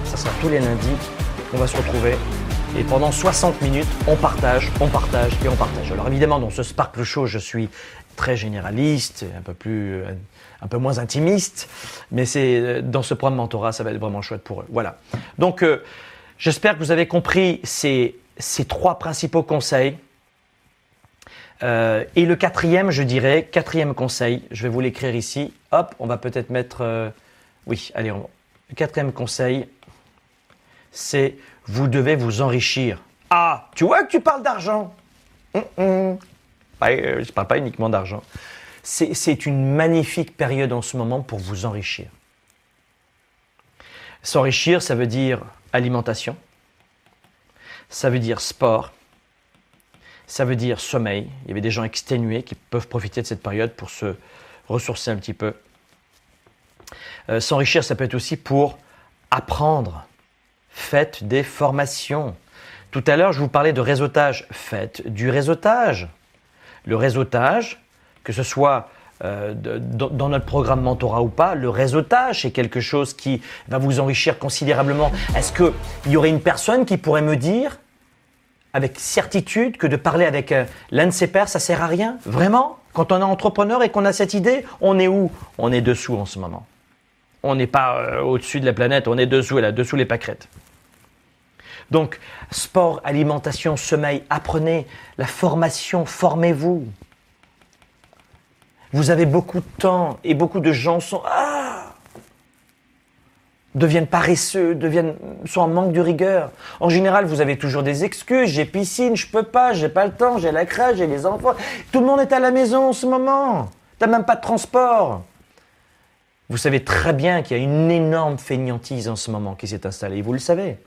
Ça sera tous les lundis. On va se retrouver et pendant 60 minutes, on partage, on partage et on partage. Alors évidemment, dans ce Sparkle Show, je suis très généraliste, un peu plus, un peu moins intimiste, mais c'est dans ce programme mentorat, ça va être vraiment chouette pour eux. Voilà. Donc, euh, j'espère que vous avez compris ces, ces trois principaux conseils. Euh, et le quatrième, je dirais, quatrième conseil, je vais vous l'écrire ici. Hop, on va peut-être mettre. Euh, oui, allez, on, le quatrième conseil, c'est vous devez vous enrichir. Ah, tu vois que tu parles d'argent. Mm. Euh, je ne parle pas uniquement d'argent. C'est une magnifique période en ce moment pour vous enrichir. S'enrichir, ça veut dire alimentation, ça veut dire sport, ça veut dire sommeil. Il y avait des gens exténués qui peuvent profiter de cette période pour se ressourcer un petit peu. Euh, s'enrichir, ça peut être aussi pour apprendre, faites des formations. Tout à l'heure, je vous parlais de réseautage. Faites du réseautage. Le réseautage, que ce soit euh, dans notre programme mentorat ou pas, le réseautage, c'est quelque chose qui va vous enrichir considérablement. Est-ce qu'il y aurait une personne qui pourrait me dire, avec certitude, que de parler avec euh, l'un de ses pairs, ça sert à rien? Vraiment? Quand on est entrepreneur et qu'on a cette idée, on est où? On est dessous en ce moment. On n'est pas euh, au-dessus de la planète, on est dessous, là, dessous les pâquerettes. Donc, sport, alimentation, sommeil, apprenez la formation, formez-vous. Vous avez beaucoup de temps et beaucoup de gens sont ah, deviennent paresseux, deviennent sont en manque de rigueur. En général, vous avez toujours des excuses. J'ai piscine, je peux pas, j'ai pas le temps, j'ai la crèche, j'ai les enfants. Tout le monde est à la maison en ce moment. T'as même pas de transport. Vous savez très bien qu'il y a une énorme fainéantise en ce moment qui s'est installée. Vous le savez.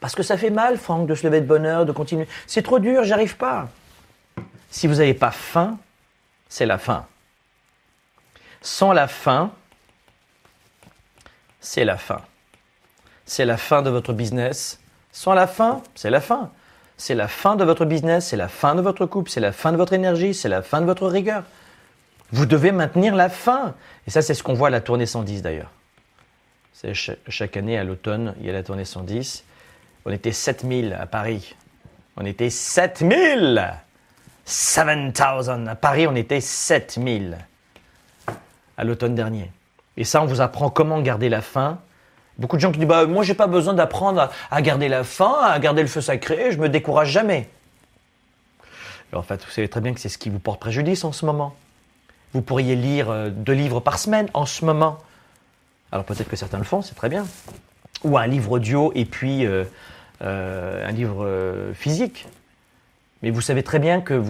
Parce que ça fait mal, Franck, de se lever de bonne heure, de continuer. C'est trop dur, j'arrive pas. Si vous n'avez pas faim, c'est la faim. Sans la faim, c'est la fin. C'est la fin de votre business. Sans la fin, c'est la fin. c'est la fin de votre business, c'est la fin de votre couple, c'est la fin de votre énergie, c'est la fin de votre rigueur. Vous devez maintenir la fin. Et ça, c'est ce qu'on voit à la tournée 110 d'ailleurs. Chaque année à l'automne, il y a la tournée 110. On était 7000 à Paris. On était 7000 7000 À Paris, on était 7000 à l'automne dernier. Et ça, on vous apprend comment garder la faim. Beaucoup de gens qui disent bah, Moi, j'ai pas besoin d'apprendre à, garder la faim, à garder le feu sacré, je me décourage jamais. Alors, en fait, vous savez très bien que c'est ce qui vous porte préjudice en ce moment. Vous pourriez lire euh, deux livres par semaine en ce moment. Alors, peut-être que certains le font, c'est très bien. Ou un livre audio et puis euh, euh, un livre physique. Mais vous savez très bien que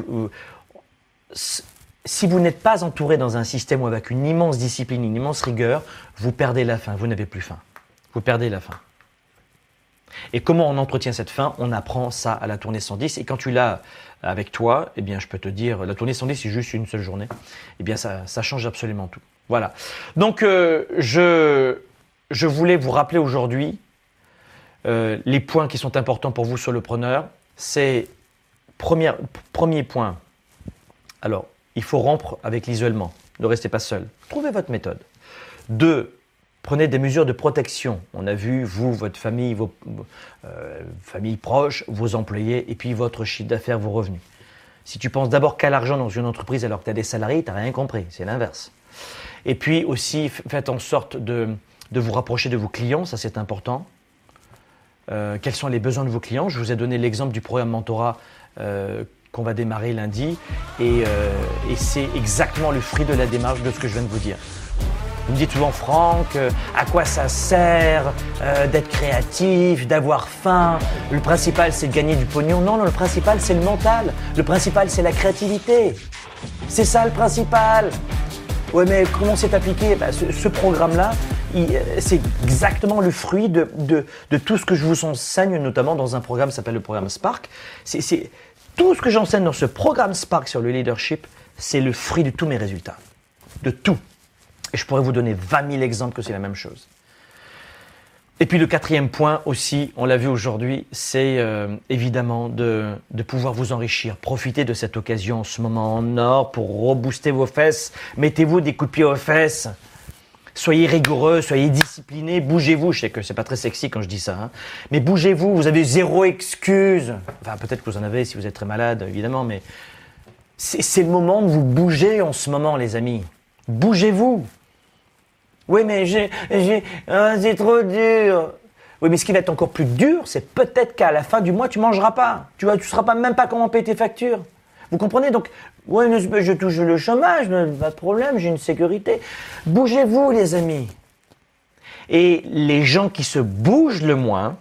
si vous n'êtes pas entouré dans un système avec une immense discipline, une immense rigueur, vous perdez la faim, vous n'avez plus faim. Vous perdez la faim. Et comment on entretient cette faim? On apprend ça à la tournée 110. Et quand tu l'as avec toi, eh bien, je peux te dire, la tournée 110, c'est juste une seule journée. Eh bien, ça, change absolument tout. Voilà. Donc, euh, je, je voulais vous rappeler aujourd'hui euh, les points qui sont importants pour vous sur le preneur. C'est premier, premier point. Alors, il faut rompre avec l'isolement. Ne restez pas seul. Trouvez votre méthode. Deux, prenez des mesures de protection. On a vu, vous, votre famille, vos euh, familles proches, vos employés, et puis votre chiffre d'affaires, vos revenus. Si tu penses d'abord qu'à l'argent dans une entreprise alors que tu as des salariés, tu n'as rien compris. C'est l'inverse. Et puis aussi, faites en sorte de, vous rapprocher de vos clients, ça c'est important. Euh, quels sont les besoins de vos clients? Je vous ai donné l'exemple du programme Mentorat euh, qu'on va démarrer lundi. Euh, et, c'est exactement le fruit de la démarche de ce que je viens de vous dire. Vous me dites souvent, Franck, euh, à quoi ça sert euh, d'être créatif, d'avoir faim? Le principal, c'est de gagner du pognon. Non, non, le principal, c'est le mental. Le principal, c'est la créativité. C'est ça le principal. Ouais, mais comment c'est appliqué? Bah, Ce, programme-là, c'est exactement le fruit de, tout ce que je vous enseigne, notamment dans un programme qui s'appelle le programme Spark. C'est tout ce que j'enseigne dans ce programme Spark sur le leadership, c'est le fruit de tous mes résultats. De tout. Et je pourrais vous donner 20 000 exemples que c'est la même chose. Et puis le quatrième point aussi, on l'a vu aujourd'hui, c'est euh, évidemment de, de, pouvoir vous enrichir. Profitez de cette occasion en ce moment en or pour rebooster vos fesses. Mettez-vous des coups de pied aux fesses. Soyez rigoureux, soyez discipliné, bougez-vous. Je sais que c'est pas très sexy quand je dis ça, hein. mais bougez-vous. Vous avez zéro excuse. Enfin, peut-être que vous en avez si vous êtes très malade, évidemment, mais c'est le moment de vous bouger en ce moment, les amis. Bougez-vous. Oui, mais j'ai, ah, c'est trop dur. Oui, mais ce qui va être encore plus dur, c'est peut-être qu'à la fin du mois, tu mangeras pas. Tu vois, tu sauras pas même pas comment payer tes factures. Vous comprenez Donc, oui, je touche le chômage, pas de problème, j'ai une sécurité. Bougez-vous, les amis. Et les gens qui se bougent le moins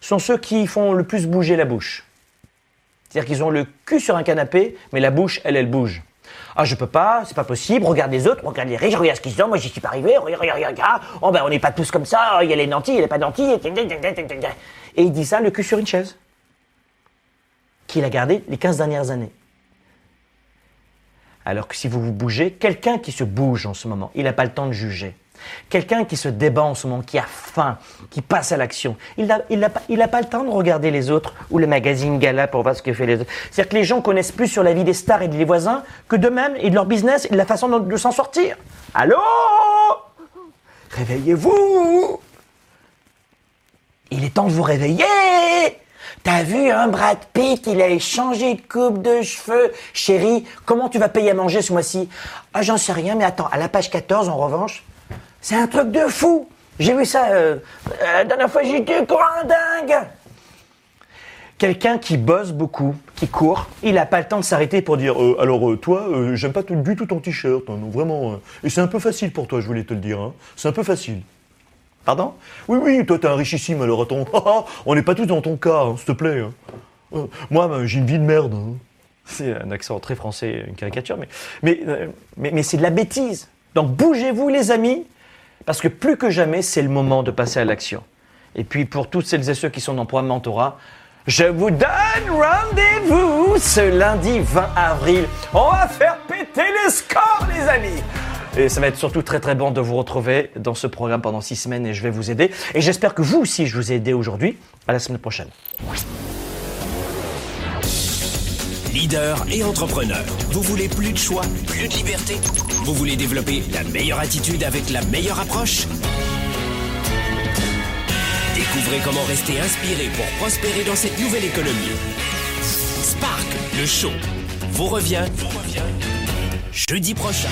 sont ceux qui font le plus bouger la bouche. C'est-à-dire qu'ils ont le cul sur un canapé, mais la bouche, elle, elle bouge. Ah, je peux pas, c'est pas possible, regarde les autres, regarde les riches, regarde ce qu'ils ont, moi j'y suis pas arrivé, regarde, regarde, regarde, oh ben on n'est pas tous comme ça, il y a les nantis, il y a pas nantis, et il dit ça, le cul sur une chaise qu'il a gardé les 15 dernières années. Alors que si vous vous bougez, quelqu'un qui se bouge en ce moment, il n'a pas le temps de juger. Quelqu'un qui se débat en ce moment, qui a faim, qui passe à l'action, il n'a il pas, pas, le temps de regarder les autres ou le magazine Gala pour voir ce que fait les autres. C'est-à-dire que les gens connaissent plus sur la vie des stars et des voisins que d'eux-mêmes et de leur business et de la façon de s'en sortir. Allô? Réveillez-vous Il est temps de vous réveiller T'as vu, un Brad Pitt, il a échangé de coupe de cheveux. Chérie, comment tu vas payer à manger ce mois-ci? Ah, j'en sais rien, mais attends, à la page 14, en revanche, c'est un truc de fou. J'ai vu ça euh, la dernière fois, j'étais un dingue. Quelqu'un qui bosse beaucoup, qui court, il n'a pas le temps de s'arrêter pour dire euh, alors euh, toi, j'aime pas du tout ton t-shirt, hein, vraiment. et c'est un peu facile pour toi, je voulais te le dire. Hein. C'est un peu facile. Oui, oui, toi t'es un richissime, alors attends, on n'est pas tous dans ton cas, hein, s'il te plaît. Hein. Euh, moi, ben, j'ai une vie de merde. Hein. C'est un accent très français, une caricature, mais, euh, mais, mais, c'est de la bêtise. Donc bougez-vous les amis, parce que plus que jamais, c'est le moment de passer à l'action. Et puis pour toutes celles et ceux qui sont dans le programme Mentorat, je vous donne rendez-vous ce lundi 20 avril. On va faire péter les scores les amis Et ça va être surtout très très bon de vous retrouver dans ce programme pendant six semaines et je vais vous aider. Et j'espère que vous aussi, je vous ai aidé aujourd'hui. À la semaine prochaine. Leader et entrepreneur. Vous voulez plus de choix, plus de liberté? Vous voulez développer la meilleure attitude avec la meilleure approche? Découvrez comment rester inspiré pour prospérer dans cette nouvelle économie. Spark, le show, vous revient, vous revient jeudi prochain.